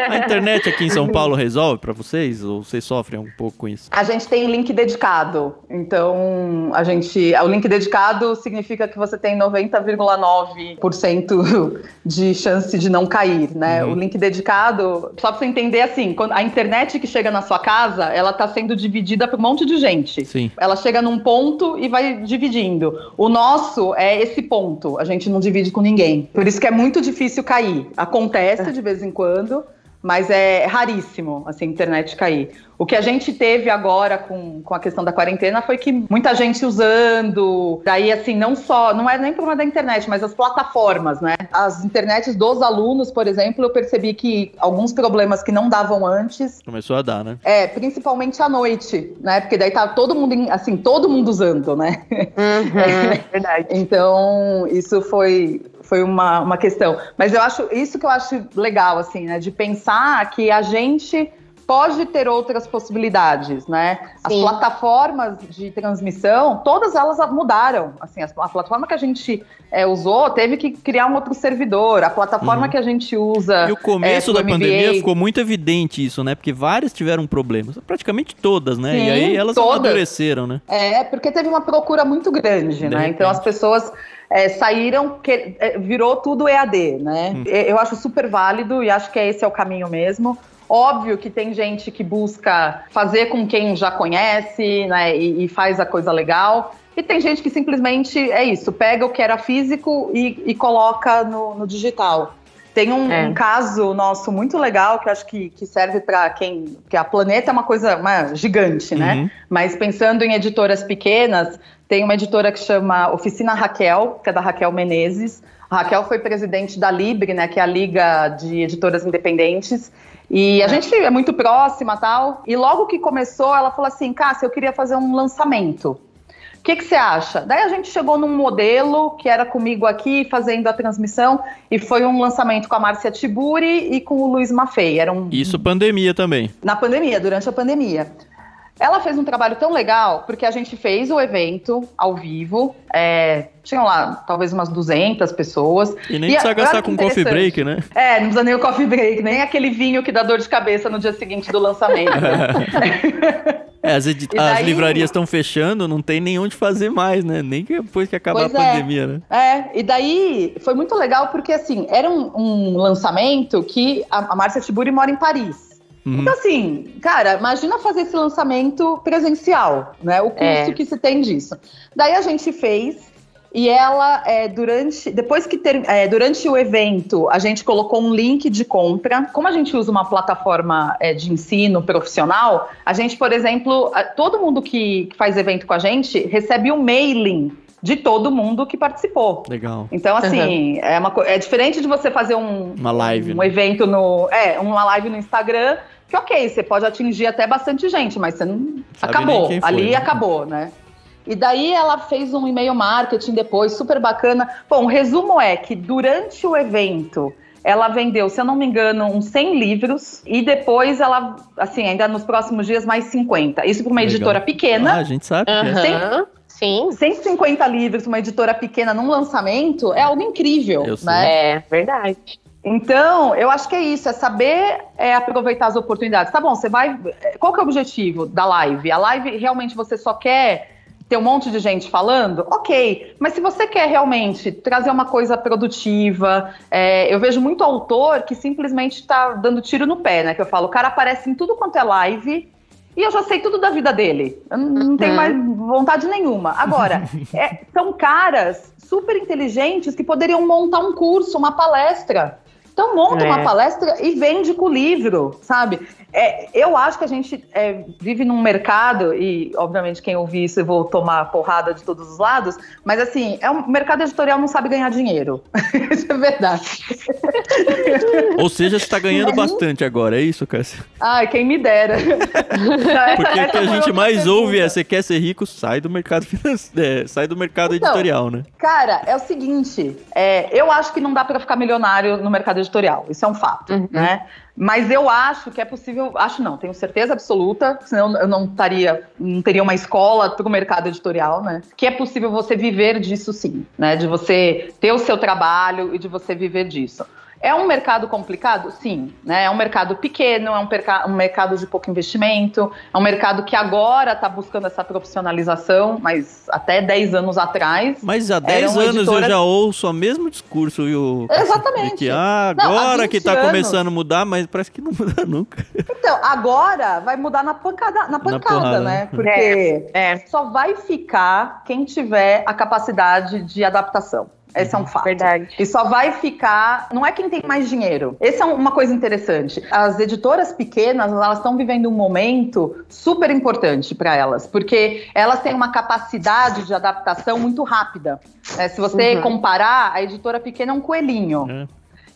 A internet aqui em São Paulo resolve para vocês ou vocês sofrem um pouco com isso? A gente tem link dedicado. Então, a gente, o link dedicado significa que você tem 90,9% de chance de não cair, né? Uhum. O link dedicado, só para você entender assim, a internet que chega na sua casa, ela está sendo dividida por um monte de gente. Sim. Ela chega num ponto e vai dividindo. O nosso é esse ponto, a gente não divide com ninguém. Por isso que é muito difícil cair. Acontece de vez em quando, mas é raríssimo, assim, a internet cair. O que a gente teve agora com, com a questão da quarentena foi que muita gente usando, daí assim, não só, não é nem problema da internet, mas as plataformas, né? As internets dos alunos, por exemplo, eu percebi que alguns problemas que não davam antes. Começou a dar, né? É, principalmente à noite, né? Porque daí tá todo mundo, assim, todo mundo usando, né? Uhum, é verdade. então, isso foi, foi uma, uma questão. Mas eu acho isso que eu acho legal, assim, né? De pensar que a gente pode ter outras possibilidades, né? As plataformas de transmissão, todas elas mudaram. Assim, a, plataforma que a gente é, usou teve que criar um outro servidor. A plataforma uhum. que a gente usa. E o começo é, da MBA, pandemia ficou muito evidente isso, né? Porque várias tiveram problemas, praticamente todas, né? Sim, e aí elas todas. amadureceram, né? É, porque teve uma procura muito grande, de né? Repente. Então as pessoas é, saíram, que, é, virou tudo EAD, né? Hum. Eu acho super válido e acho que esse é o caminho mesmo. Óbvio que tem gente que busca fazer com quem já conhece, né, e, e faz a coisa legal. E tem gente que simplesmente é isso, pega o que era físico e, e coloca no, no, digital. Tem um, é. um, caso nosso muito legal que acho que, que serve para quem. que a Planeta é uma coisa uma, gigante, né? Uhum. Mas pensando em editoras pequenas, tem uma editora que chama Oficina Raquel, que é da Raquel Menezes. A Raquel foi presidente da Libre, né, que é a Liga de Editoras Independentes. E a gente é muito próxima tal. E logo que começou, ela falou assim: Cássia, eu queria fazer um lançamento. O que, que você acha? Daí a gente chegou num modelo que era comigo aqui fazendo a transmissão e foi um lançamento com a Márcia Tiburi e com o Luiz Maffei. Era um... Isso pandemia também. Na pandemia, durante a pandemia. Ela fez um trabalho tão legal, porque a gente fez o evento ao vivo, é, tinham lá talvez umas 200 pessoas. E nem e precisa gastar com coffee break, né? É, não precisa nem o coffee break, nem aquele vinho que dá dor de cabeça no dia seguinte do lançamento. é, as, daí... as livrarias estão fechando, não tem nem onde fazer mais, né? Nem depois que acabar a é. pandemia, né? É, e daí foi muito legal porque, assim, era um, um lançamento que a, a Márcia Tiburi mora em Paris. Uhum. Então, assim, cara, imagina fazer esse lançamento presencial, né? O custo é. que se tem disso. Daí a gente fez. E ela, é, durante, depois que ter, é, durante o evento, a gente colocou um link de compra. Como a gente usa uma plataforma é, de ensino profissional, a gente, por exemplo, todo mundo que, que faz evento com a gente recebe um mailing de todo mundo que participou. Legal. Então, assim, uhum. é, uma, é diferente de você fazer um, uma live, um, um evento no. É, uma live no Instagram que ok, você pode atingir até bastante gente, mas você não. Sabe acabou. Foi, Ali né? acabou, né? E daí ela fez um e-mail marketing depois, super bacana. Bom, o resumo é que durante o evento ela vendeu, se eu não me engano, uns 100 livros e depois ela, assim, ainda nos próximos dias, mais 50. Isso para uma Legal. editora pequena. Ah, a gente sabe. Uhum. Sim. 150 livros, uma editora pequena num lançamento, é algo incrível, eu né? É, verdade. Então, eu acho que é isso, é saber é, aproveitar as oportunidades. Tá bom, você vai. Qual que é o objetivo da live? A live realmente você só quer ter um monte de gente falando? Ok. Mas se você quer realmente trazer uma coisa produtiva, é, eu vejo muito autor que simplesmente está dando tiro no pé, né? Que eu falo, o cara aparece em tudo quanto é live e eu já sei tudo da vida dele. Eu não tenho uhum. mais vontade nenhuma. Agora, é, são caras super inteligentes que poderiam montar um curso, uma palestra. Então monta é. uma palestra e vende com o livro, sabe? É, eu acho que a gente é, vive num mercado, e obviamente quem ouvir isso eu vou tomar porrada de todos os lados, mas assim, é um mercado editorial não sabe ganhar dinheiro. isso é verdade. Ou seja, você está ganhando bastante agora, é isso, Cássia? Ai, quem me dera. Porque o que a gente mais pergunta. ouve é: você quer ser rico, sai do mercado financeiro, é, sai do mercado então, editorial, né? Cara, é o seguinte: é, eu acho que não dá para ficar milionário no mercado editorial, isso é um fato, uhum. né? Mas eu acho que é possível, acho não, tenho certeza absoluta, senão eu não estaria, não teria uma escola para o mercado editorial, né? Que é possível você viver disso sim, né? De você ter o seu trabalho e de você viver disso. É um mercado complicado? Sim. Né? É um mercado pequeno, é um, um mercado de pouco investimento, é um mercado que agora está buscando essa profissionalização, mas até 10 anos atrás. Mas há 10 anos editoras... eu já ouço o mesmo discurso, viu? Exatamente. que ah, agora não, que está começando a mudar, mas parece que não muda nunca. Então, agora vai mudar na pancada, na pancada na né? Porque é, é. só vai ficar quem tiver a capacidade de adaptação. Esse é um fato. Verdade. E só vai ficar. Não é quem tem mais dinheiro. Essa é uma coisa interessante. As editoras pequenas, elas estão vivendo um momento super importante para elas, porque elas têm uma capacidade de adaptação muito rápida. É, se você uhum. comparar, a editora pequena é um coelhinho. Uhum.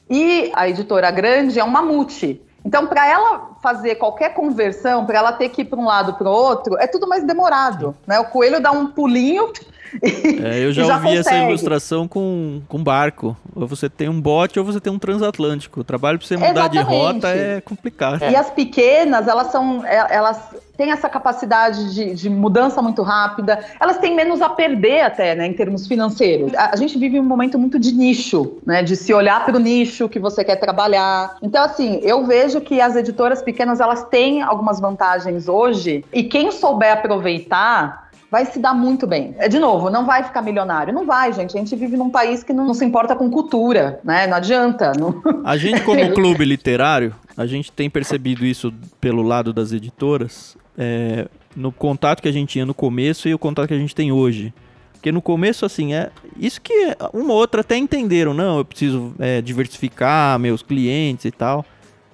E a editora grande é um mamute. Então, para ela fazer qualquer conversão, para ela ter que ir para um lado para o outro, é tudo mais demorado. Né? O coelho dá um pulinho é, eu já, já ouvi consegue. essa ilustração com, com barco. Ou você tem um bote ou você tem um transatlântico. O trabalho para você mudar Exatamente. de rota é complicado. E as pequenas, elas são. É, elas têm essa capacidade de, de, mudança muito rápida. Elas têm menos a perder até, né, em termos financeiros. A, a gente vive um momento muito de nicho, né? De se olhar para o nicho que você quer trabalhar. Então, assim, eu vejo que as editoras pequenas elas têm algumas vantagens hoje. E quem souber aproveitar vai se dar muito bem. É, de novo, não vai ficar milionário. Não vai, gente. A gente vive num país que não, não se importa com cultura, né? Não adianta. Não... A gente, como clube literário, a gente tem percebido isso pelo lado das editoras, é, no contato que a gente tinha no começo e o contato que a gente tem hoje. Porque no começo, assim, é isso que uma ou outra até entenderam, não, eu preciso é, diversificar meus clientes e tal.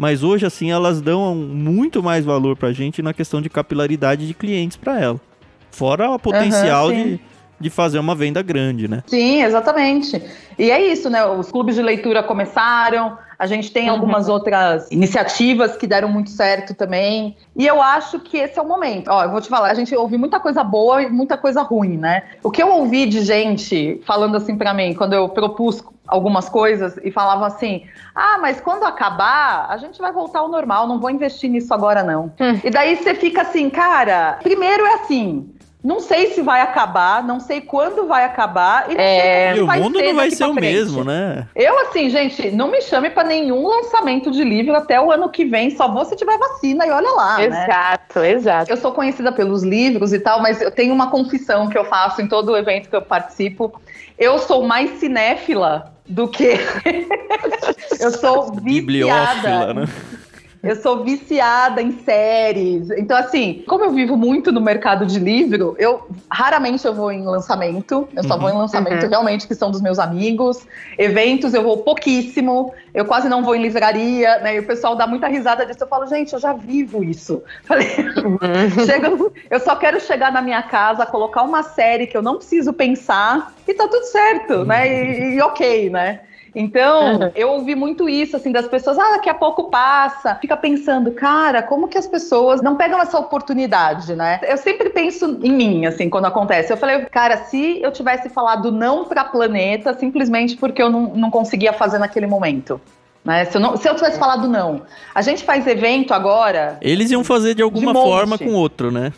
Mas hoje, assim, elas dão muito mais valor pra gente na questão de capilaridade de clientes para ela. Fora o potencial uhum, de, de fazer uma venda grande, né? Sim, exatamente. E é isso, né? Os clubes de leitura começaram, a gente tem uhum. algumas outras iniciativas que deram muito certo também. E eu acho que esse é o momento. Ó, eu vou te falar, a gente ouviu muita coisa boa e muita coisa ruim, né? O que eu ouvi de gente falando assim para mim, quando eu propus algumas coisas e falavam assim: ah, mas quando acabar, a gente vai voltar ao normal, não vou investir nisso agora, não. Hum. E daí você fica assim, cara, primeiro é assim. Não sei se vai acabar, não sei quando vai acabar. E, é... e o mundo não vai ser o mesmo, né? Eu, assim, gente, não me chame para nenhum lançamento de livro até o ano que vem, só vou se tiver vacina e olha lá. Né? Exato, né? exato. Eu sou conhecida pelos livros e tal, mas eu tenho uma confissão que eu faço em todo evento que eu participo. Eu sou mais cinéfila do que. eu sou viciada. Né? Eu sou viciada em séries. Então, assim, como eu vivo muito no mercado de livro, eu raramente eu vou em lançamento. Eu só uhum. vou em lançamento uhum. realmente que são dos meus amigos. Eventos eu vou pouquíssimo. Eu quase não vou em livraria, né? E o pessoal dá muita risada disso. Eu falo, gente, eu já vivo isso. Falei, uhum. chega, eu só quero chegar na minha casa, colocar uma série que eu não preciso pensar e tá tudo certo, né? E, e ok, né? Então, eu ouvi muito isso, assim, das pessoas, ah, daqui a pouco passa. Fica pensando, cara, como que as pessoas não pegam essa oportunidade, né? Eu sempre penso em mim, assim, quando acontece. Eu falei, cara, se eu tivesse falado não para planeta, simplesmente porque eu não, não conseguia fazer naquele momento. Né? Se, eu não, se eu tivesse falado não. A gente faz evento agora. Eles iam fazer de alguma de forma com outro, né?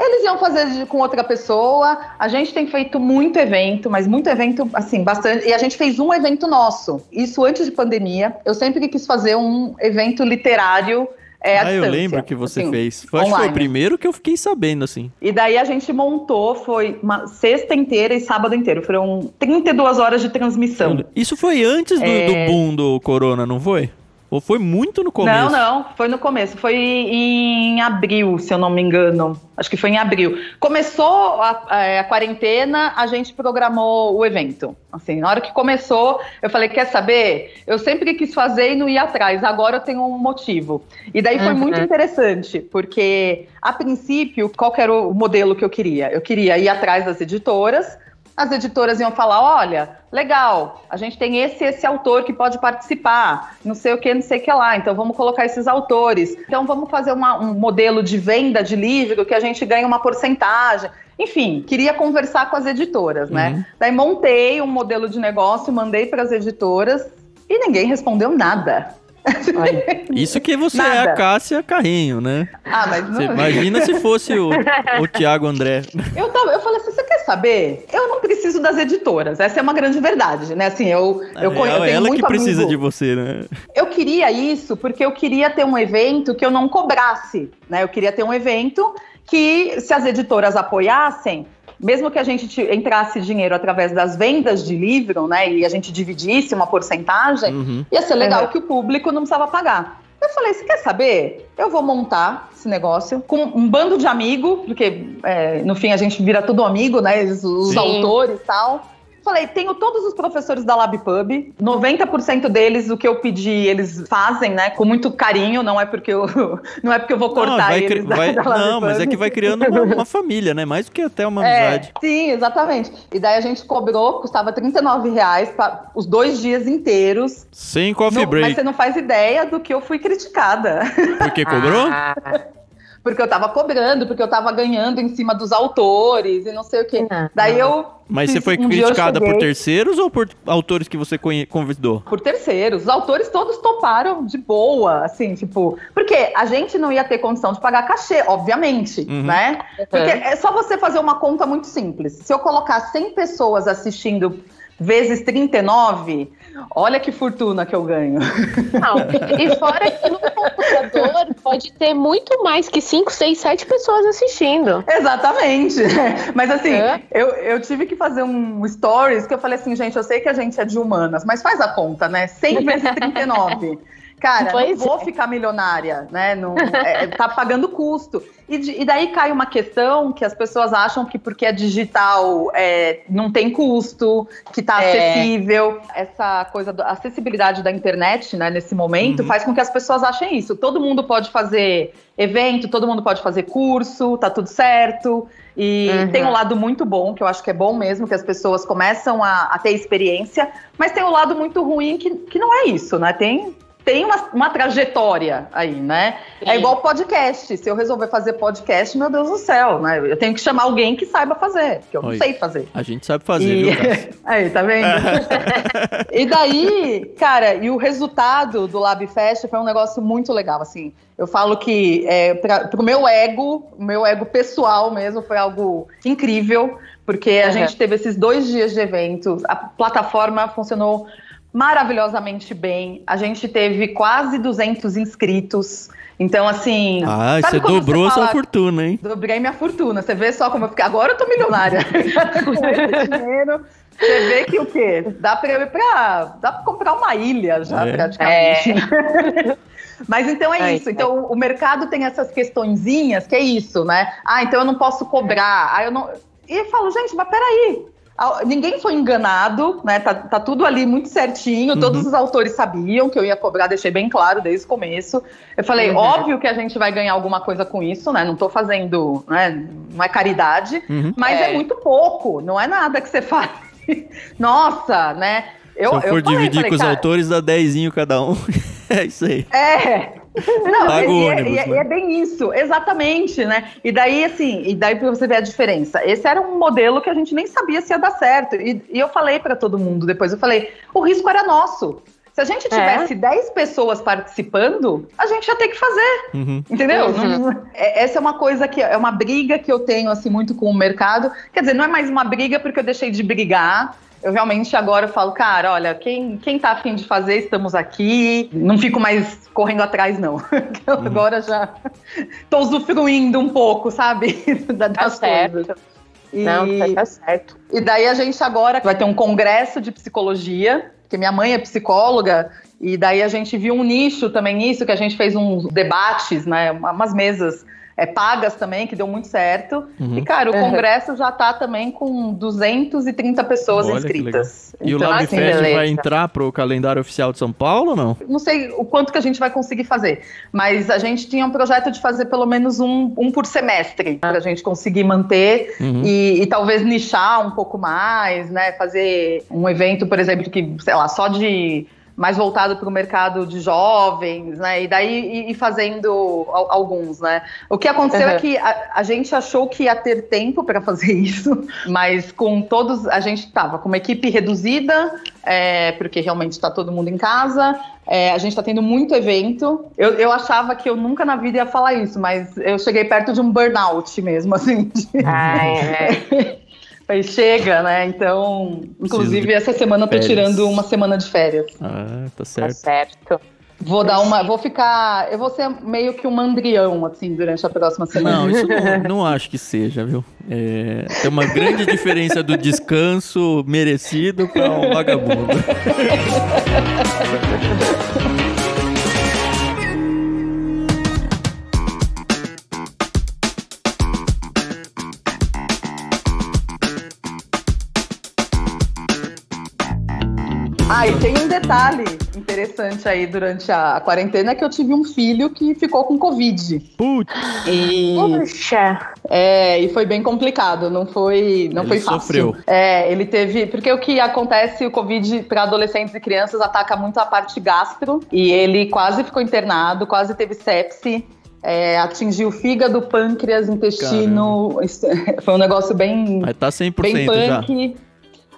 Eles iam fazer com outra pessoa. A gente tem feito muito evento, mas muito evento, assim, bastante. E a gente fez um evento nosso. Isso antes de pandemia. Eu sempre quis fazer um evento literário é, ah, eu lembro que você assim, fez. Foi, acho que foi o primeiro que eu fiquei sabendo, assim. E daí a gente montou, foi uma sexta inteira e sábado inteiro. Foram 32 horas de transmissão. Isso foi antes do, é... do boom do corona, não foi? Ou foi muito no começo? Não, não, foi no começo. Foi em abril, se eu não me engano. Acho que foi em abril. Começou a, a, a, quarentena, a gente programou o evento. Assim, na hora que começou, eu falei: quer saber? Eu sempre quis fazer e não ia atrás. Agora eu tenho um motivo. E daí foi uhum. muito interessante, porque a princípio, qual era o modelo que eu queria? Eu queria ir atrás das editoras as editoras iam falar: olha, legal, a gente tem esse esse autor que pode participar, não sei o que, não sei o que lá, então vamos colocar esses autores. Então vamos fazer uma, um modelo de venda de livro que a gente ganha uma porcentagem. Enfim, queria conversar com as editoras, né? Uhum. Daí montei um modelo de negócio, mandei para as editoras e ninguém respondeu nada. Isso que você Nada. é a Cássia Carrinho, né? Ah, mas não... imagina se fosse o, o Tiago André. Eu, tava, eu falei assim, você quer saber? Eu não preciso das editoras. Essa é uma grande verdade, né? Assim, eu, eu, é, eu tenho ela muito que precisa amigo. de você, né? Eu queria isso porque eu queria ter um evento que eu não cobrasse, né? Eu queria ter um evento que, se as editoras apoiassem, mesmo que a gente entrasse dinheiro através das vendas de livro, né, e a gente dividisse uma porcentagem, uhum. ia ser legal uhum. que o público não precisava pagar. Eu falei, você quer saber? Eu vou montar esse negócio com um bando de amigos, porque é, no fim a gente vira tudo amigo, né? Os, os autores e tal. Falei, tenho todos os professores da LabPub, 90% deles, o que eu pedi, eles fazem, né? Com muito carinho, não é porque eu, não é porque eu vou cortar não, vai, eles vai, da, da Não, mas é que vai criando uma, uma, família, né? Mais do que até uma é, amizade. Sim, exatamente. E daí a gente cobrou, custava 39 reais para os dois dias inteiros. Sem coffee no, break. Mas você não faz ideia do que eu fui criticada. Por que cobrou? Porque eu tava cobrando, porque eu tava ganhando em cima dos autores e não sei o quê. Uhum. Daí eu. Mas você foi um criticada por terceiros ou por autores que você convidou? Por terceiros. Os autores todos toparam de boa, assim, tipo. Porque a gente não ia ter condição de pagar cachê, obviamente, uhum. né? Porque uhum. é só você fazer uma conta muito simples. Se eu colocar 100 pessoas assistindo vezes 39, olha que fortuna que eu ganho. Não, e fora que computador pode ter muito mais que 5, 6, 7 pessoas assistindo. Exatamente. Mas assim, é. eu, eu tive que fazer um stories que eu falei assim, gente, eu sei que a gente é de humanas, mas faz a conta, né? 100 vezes 39. Cara, pois não vou é. ficar milionária, né? Não, é, tá pagando custo. E, de, e, daí cai uma questão que as pessoas acham que porque é digital é, não tem custo, que tá é. acessível. Essa coisa da acessibilidade da internet, né, nesse momento, uhum. faz com que as pessoas achem isso. Todo mundo pode fazer evento, todo mundo pode fazer curso, tá tudo certo. E uhum. tem um lado muito bom, que eu acho que é bom mesmo, que as pessoas começam a, a ter experiência, mas tem um lado muito ruim que, que não é isso, né? Tem tem uma, uma trajetória aí, né? É Sim. É igual podcast. Se eu resolver fazer podcast, meu Deus do céu, né? Eu tenho que chamar alguém que saiba fazer, porque eu Oi. não sei fazer. A gente sabe fazer, e... viu? aí, tá vendo? e daí, cara, e o resultado do Lab Fest foi um negócio muito legal, assim. Eu falo que é, para o meu ego, o meu ego pessoal mesmo, foi algo incrível, porque a uhum. gente teve esses dois dias de evento, a plataforma funcionou maravilhosamente bem. A gente teve quase 200 inscritos. Então, assim. Ah, você dobrou você fala, sua fortuna, hein? Dobrei minha fortuna. Você vê só como eu fiquei. Agora eu tô milionária. Com esse dinheiro. Você vê que o quê? Dá pra eu ir pra. Dá pra comprar uma ilha já, é. praticamente. É. Mas então é, é isso. Então o mercado tem essas questõezinhas que é isso, né? Ah, então eu não posso cobrar. Ah, eu não. E eu falo, gente, mas peraí, Ninguém foi enganado, né? Tá, tá tudo ali muito certinho. Uhum. Todos os autores sabiam que eu ia cobrar, deixei bem claro desde o começo. Eu falei, uhum. óbvio que a gente vai ganhar alguma coisa com isso, né? Não tô fazendo, né? Não é caridade, uhum. mas é. é. muito pouco, não é nada que você faz. Nossa, né? Eu, Se eu for eu falei, dividir falei, com os autores, dá dezinho cada um. é isso aí. É, não, Paga e, é, é, né? é, bem isso, exatamente, né? E daí, assim, e daí pra você ver a diferença. Esse era um modelo que a gente nem sabia se ia dar certo. E, e eu falei para todo mundo depois, eu falei, o risco era nosso. Se a gente é. tivesse é. 10 pessoas participando, a gente ia ter que fazer. Uhum. Entendeu? Uhum. É, essa é uma coisa que é uma briga que eu tenho assim muito com o mercado. Quer dizer, não é mais uma briga porque eu deixei de brigar eu realmente agora falo, cara, olha, quem, quem tá afim de fazer, estamos aqui. Não fico mais correndo atrás, não. Uhum. agora já tô usufruindo um pouco, sabe? das tá certo. coisas. E, não, tá, tá certo. E daí a gente agora vai ter um congresso de psicologia, porque minha mãe é psicóloga, E daí a gente viu um nicho também nisso, que a gente fez uns debates, né, umas mesas é, pagas também, que deu muito certo. Uhum. E, cara, o uhum. congresso já está também com 230 pessoas Olha inscritas. E então, o Lab assim, vai entrar para o calendário oficial de São Paulo ou não? Não sei o quanto que a gente vai conseguir fazer, mas a gente tinha um projeto de fazer pelo menos um, um por semestre, para a gente conseguir manter uhum. e, e, talvez nichar um pouco mais, né? Fazer um evento, por exemplo, que, sei lá, só de mais voltado para o mercado de jovens, né? E daí ir fazendo alguns, né? O que aconteceu uhum. é que a, a, gente achou que ia ter tempo para fazer isso, mas com todos a gente estava com uma equipe reduzida, é, porque realmente está todo mundo em casa. É, a gente está tendo muito evento. Eu, eu achava que eu nunca na vida ia falar isso, mas eu cheguei perto de um burnout mesmo, assim. De... Ah, é. Aí chega, né? Então, inclusive essa semana eu tô tirando uma semana de férias. Ah, tá certo. Tá certo. Vou dar uma. Vou ficar. Eu vou ser meio que um mandrião, assim, durante a próxima semana. Não, isso não, não acho que seja, viu? É, tem uma grande diferença do descanso merecido para um vagabundo. Ah, e tem um detalhe interessante aí durante a quarentena que eu tive um filho que ficou com Covid. Putz! E... Puxa! É, e foi bem complicado, não foi, não ele foi fácil. Sofreu. É, ele teve. Porque o que acontece, o Covid para adolescentes e crianças ataca muito a parte gastro, e ele quase ficou internado, quase teve sepse. É, atingiu fígado, pâncreas, intestino. Caramba. Foi um negócio bem. Mas tá 100% bem punk. Já.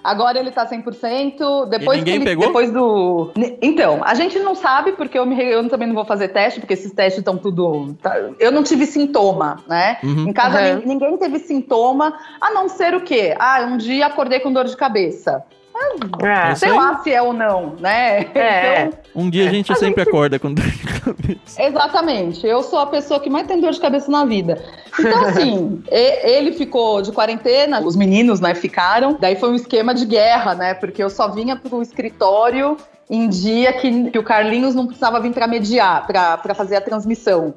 Agora ele tá 100%. Depois e ninguém ele, pegou? Depois do. Então, a gente não sabe, porque eu, me, eu também não vou fazer teste, porque esses testes estão tudo. Tá, eu não tive sintoma, né? Uhum. Em casa uhum. ninguém teve sintoma, a não ser o quê? Ah, um dia acordei com dor de cabeça. É, sei lá se é ou não, né? É. Então, um dia a gente a sempre gente... acorda com dor de cabeça. Exatamente. Eu sou a pessoa que mais tem dor de cabeça na vida. Então, assim, ele ficou de quarentena, os meninos, né, ficaram. Daí foi um esquema de guerra, né? Porque eu só vinha pro escritório em dia que, que o Carlinhos não precisava vir para mediar, para fazer a transmissão.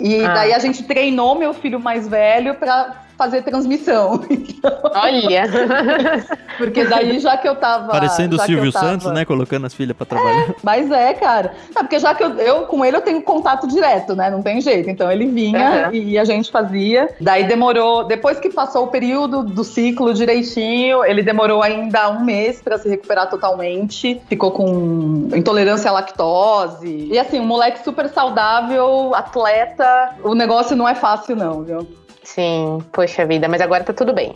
E ah. daí a gente treinou meu filho mais velho para fazer transmissão. Então... Olha! Porque daí, já que eu tava. Parecendo o Silvio tava... Santos, né? Colocando as filhas para trabalhar. É, mas é, cara. Não, porque já que eu, eu, com ele, eu tenho contato direto, né? Não tem jeito. Então ele vinha uhum. e a gente fazia. Daí demorou. Depois que passou o período do ciclo direitinho, ele demorou ainda um mês para se recuperar totalmente. Ficou com intolerância à lactose. E assim, um moleque super saudável, atleta. O negócio não é fácil, não, viu? Sim, poxa vida, mas agora tá tudo bem.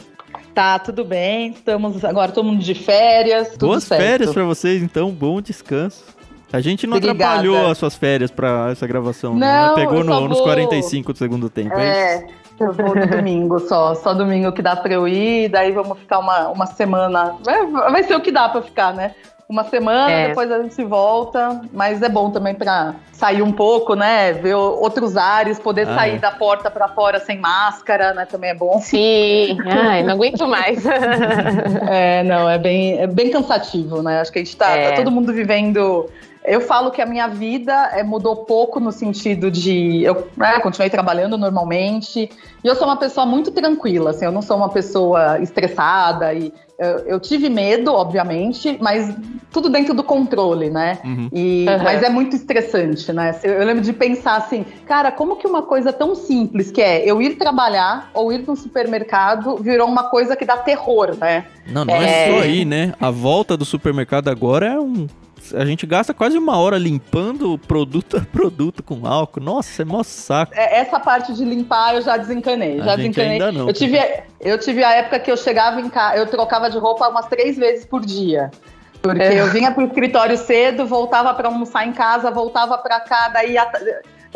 Tá, tudo bem. Estamos agora todo mundo de férias. Boas férias para vocês, então. Bom descanso. A gente não Obrigada. atrapalhou as suas férias para essa gravação. Né? Não, né? Pegou no, vou... nos 45 do segundo tempo. É, é eu vou no domingo só. Só domingo que dá para eu ir. Daí vamos ficar uma, uma semana. Vai, vai ser o que dá para ficar, né? Uma semana, é. depois a gente volta, mas é bom também para sair um pouco, né? Ver outros ares, poder ah, sair é. da porta para fora sem máscara, né? Também é bom. Sim, Ai, não aguento mais. é, não, é bem, é bem cansativo, né? Acho que a gente tá, é. tá todo mundo vivendo eu falo que a minha vida é, mudou pouco no sentido de eu né, continuei trabalhando normalmente e eu sou uma pessoa muito tranquila, assim, eu não sou uma pessoa estressada e eu, eu tive medo, obviamente, mas tudo dentro do controle, né? Uhum. E, uhum. Mas é muito estressante, né? Eu, eu, lembro de pensar assim, cara, como que uma coisa tão simples que é eu ir trabalhar ou ir no supermercado virou uma coisa que dá terror, né? Não, não é, é só ir, né? A volta do supermercado agora é um a gente gasta quase uma hora limpando produto a produto com álcool. Nossa, é mó saco. É, essa parte de limpar eu já desencanei. A já desencanei. Ainda não. Eu tive, eu tive a época que eu chegava em casa, eu trocava de roupa umas três vezes por dia. Porque é. eu vinha pro escritório cedo, voltava para almoçar em casa, voltava para cá, daí,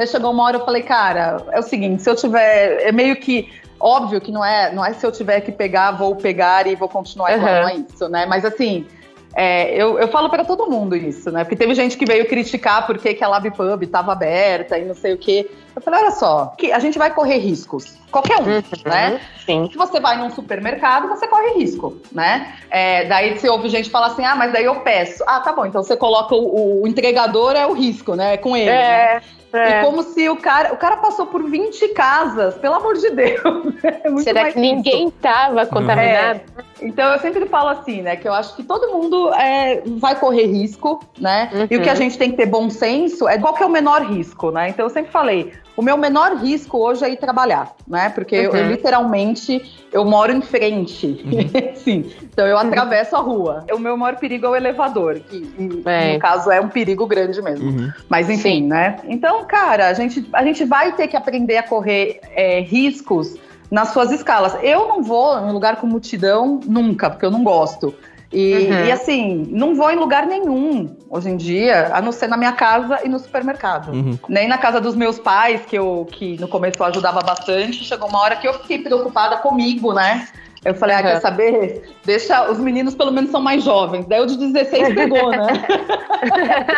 chegou uma hora eu falei, cara, é o seguinte, se eu tiver. É meio que. Óbvio que não é, não é se eu tiver que pegar, vou pegar e vou continuar uhum. igual, não é isso, né? Mas assim, é, eu, eu falo para todo mundo isso, né? Porque teve gente que veio criticar porque que a LabPub estava aberta e não sei o quê. Eu falei, olha só, que a gente vai correr riscos. Qualquer um, Uhum, né? Sim. Se você vai num supermercado, você corre risco, né? É, daí você ouve gente falar assim, ah, mas daí eu peço. Ah, tá bom, então você coloca o, o entregador é o risco, né? É com ele, né? É, é. E como se o cara, o cara passou por 20 casas, pelo amor de Deus. É muito Será mais que ninguém estava contaminado? Então eu sempre falo assim, né? Que eu acho que todo mundo é, vai correr risco, né? E o que a Uhum. gente tem que ter bom senso é qual que é o menor risco, né? Então eu sempre falei, o meu menor risco hoje é ir trabalhar, né? Porque eu, eu, Uhum. literalmente eu moro em frente, sim. Então eu atravesso a rua. O meu maior perigo é o elevador, que É. no caso é um perigo grande mesmo. Uhum. Mas enfim, Sim. né? Então, cara, a gente, a gente vai ter que aprender a correr é, riscos nas suas escalas. Eu não vou em lugar com multidão nunca, porque eu não gosto. E, Uhum. e, assim, não vou em lugar nenhum hoje em dia, a não ser na minha casa e no supermercado. Uhum. Nem na casa dos meus pais, que eu que no começo eu ajudava bastante, chegou uma hora que eu fiquei preocupada comigo, né? Eu falei, ah, Uhum. quer saber? Deixa, os meninos pelo menos são mais jovens. Daí o de 16 pegou, né?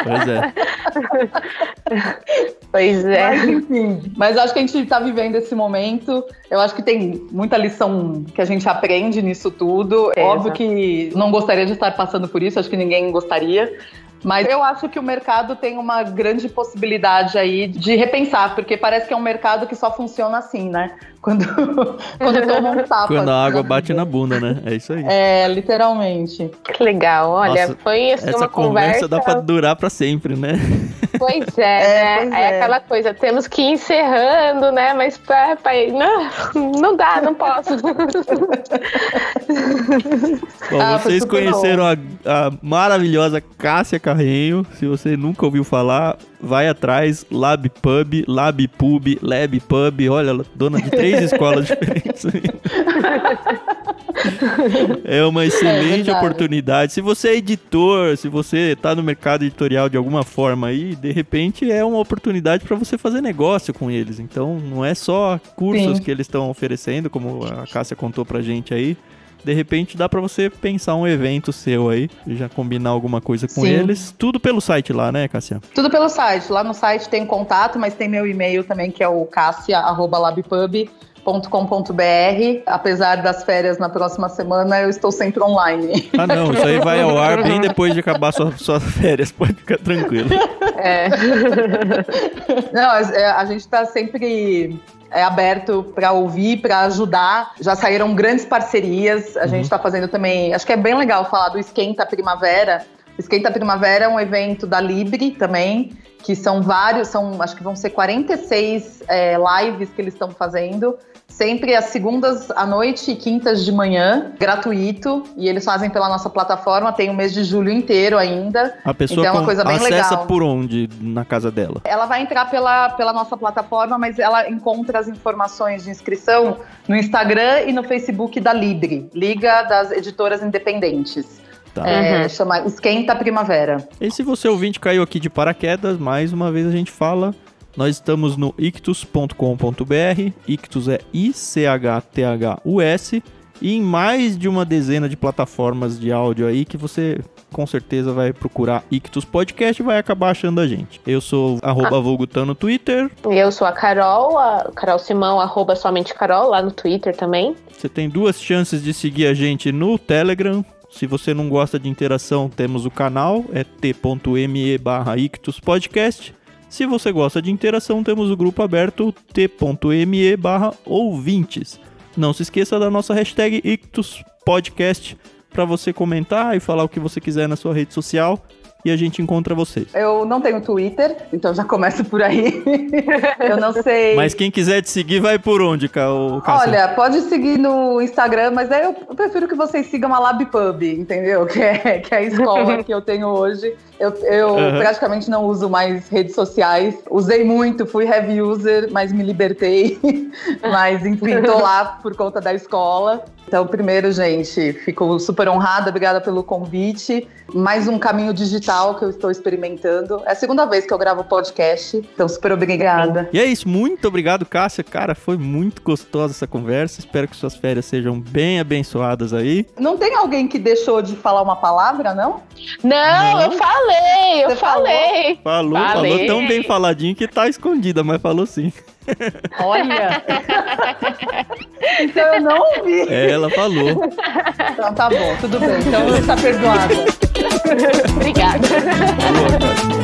Pois é. Pois é. Mas enfim, mas acho que a gente está vivendo esse momento. Eu acho que tem muita lição que a gente aprende nisso tudo. É, Óbvio exato. que não gostaria de estar passando por isso, acho que ninguém gostaria. Mas eu acho que o mercado tem uma grande possibilidade aí de repensar, porque parece que é um mercado que só funciona assim, né? Quando, quando toma um tapa. Quando a água na bate na bunda, né? É isso aí. É, literalmente. Que legal. Olha, Nossa, foi assim, Essa uma conversa, conversa. dá pra durar pra sempre, né? Pois é, É, né? pois é. é. aquela coisa, temos que ir encerrando, né? Mas pra, pra- não, não dá, não posso. Bom, Ah, vocês conheceram a, a maravilhosa Cássia Carrenho. Se você nunca ouviu falar, vai atrás. Lab Pub, Lab Pub, Lab Pub. Olha, ela dona de três escolas diferentes. é uma excelente verdade. oportunidade. Se você é editor, se você tá no mercado editorial de alguma forma aí, de repente é uma oportunidade para você fazer negócio com eles. Então, não é só cursos Sim. que eles estão oferecendo, como a Cássia contou pra gente aí. De repente dá pra você pensar um evento seu aí, e já combinar alguma coisa com Sim. eles. Tudo pelo site lá, né, Cássia? Tudo pelo site. Lá no site tem contato, mas tem meu e-mail também, que é o cassia.labpub.com.br. Apesar das férias na próxima semana, eu estou sempre online. Ah, não, isso aí vai ao ar bem depois de acabar sua, suas férias, pode ficar tranquilo. É. Não, a, é, gente está sempre é, aberto para ouvir, para ajudar. Já saíram grandes parcerias. A gente está fazendo também. Acho que é bem legal falar do Esquenta Primavera. O Esquenta Primavera é um evento da Libre também, que são vários, são acho que vão ser 46 é, lives que eles estão fazendo. Sempre às segundas à noite e quintas de manhã, gratuito. E eles fazem pela nossa plataforma, tem o mês de julho inteiro ainda. A pessoa Então é uma coisa bem acessa legal. por onde na casa dela? Ela vai entrar pela, pela nossa plataforma, mas ela encontra as informações de inscrição no Instagram e no Facebook da Libre, Liga das Editoras Independentes. Tá. É, Uhum. Chama Esquenta Primavera. E se você ouvinte caiu aqui de paraquedas, mais uma vez a gente fala. Nós estamos no ictus.com.br. Ictus é I-C-H-T-H-U-S. E em mais de uma dezena de plataformas de áudio aí que você com certeza vai procurar Ictus Podcast e vai acabar achando a gente. Eu sou arroba Vulgutan no Twitter. E eu sou a Carol, a Carol Simão, arroba somente Carol, lá no Twitter também. Você tem duas chances de seguir a gente no Telegram. Se você não gosta de interação, temos o canal, é t.me barra Ictus Podcast. Se você gosta de interação, temos o grupo aberto t.me barra ouvintes. Não se esqueça da nossa hashtag Ictus Podcast para você comentar e falar o que você quiser na sua rede social e a gente encontra vocês. Eu não tenho Twitter, então já começo por aí. eu não sei. Mas quem quiser te seguir, vai por onde, Cássia? Olha, pode seguir no Instagram, mas aí eu prefiro que vocês sigam a LabPub, entendeu? Que é, que é a escola que eu tenho hoje. Eu, eu Uhum. praticamente não uso mais redes sociais. Usei muito, fui heavy user, mas me libertei. mas, enfim, tô lá por conta da escola. Então, primeiro, gente, fico super honrada, obrigada pelo convite. Mais um caminho digital que eu estou experimentando. É a segunda vez que eu gravo podcast, então super obrigada. E é isso, muito obrigado, Cássia. Cara, foi muito gostosa essa conversa. Espero que suas férias sejam bem abençoadas aí. Não tem alguém que deixou de falar uma palavra, não? Não, não? eu falei, eu Você falei. Falou, falou, falou tão bem faladinho que tá escondida, mas falou sim. Olha! então eu não ouvi. É, ela falou. Então tá bom, tudo bem. Então está perdoada. Obrigada. Boa,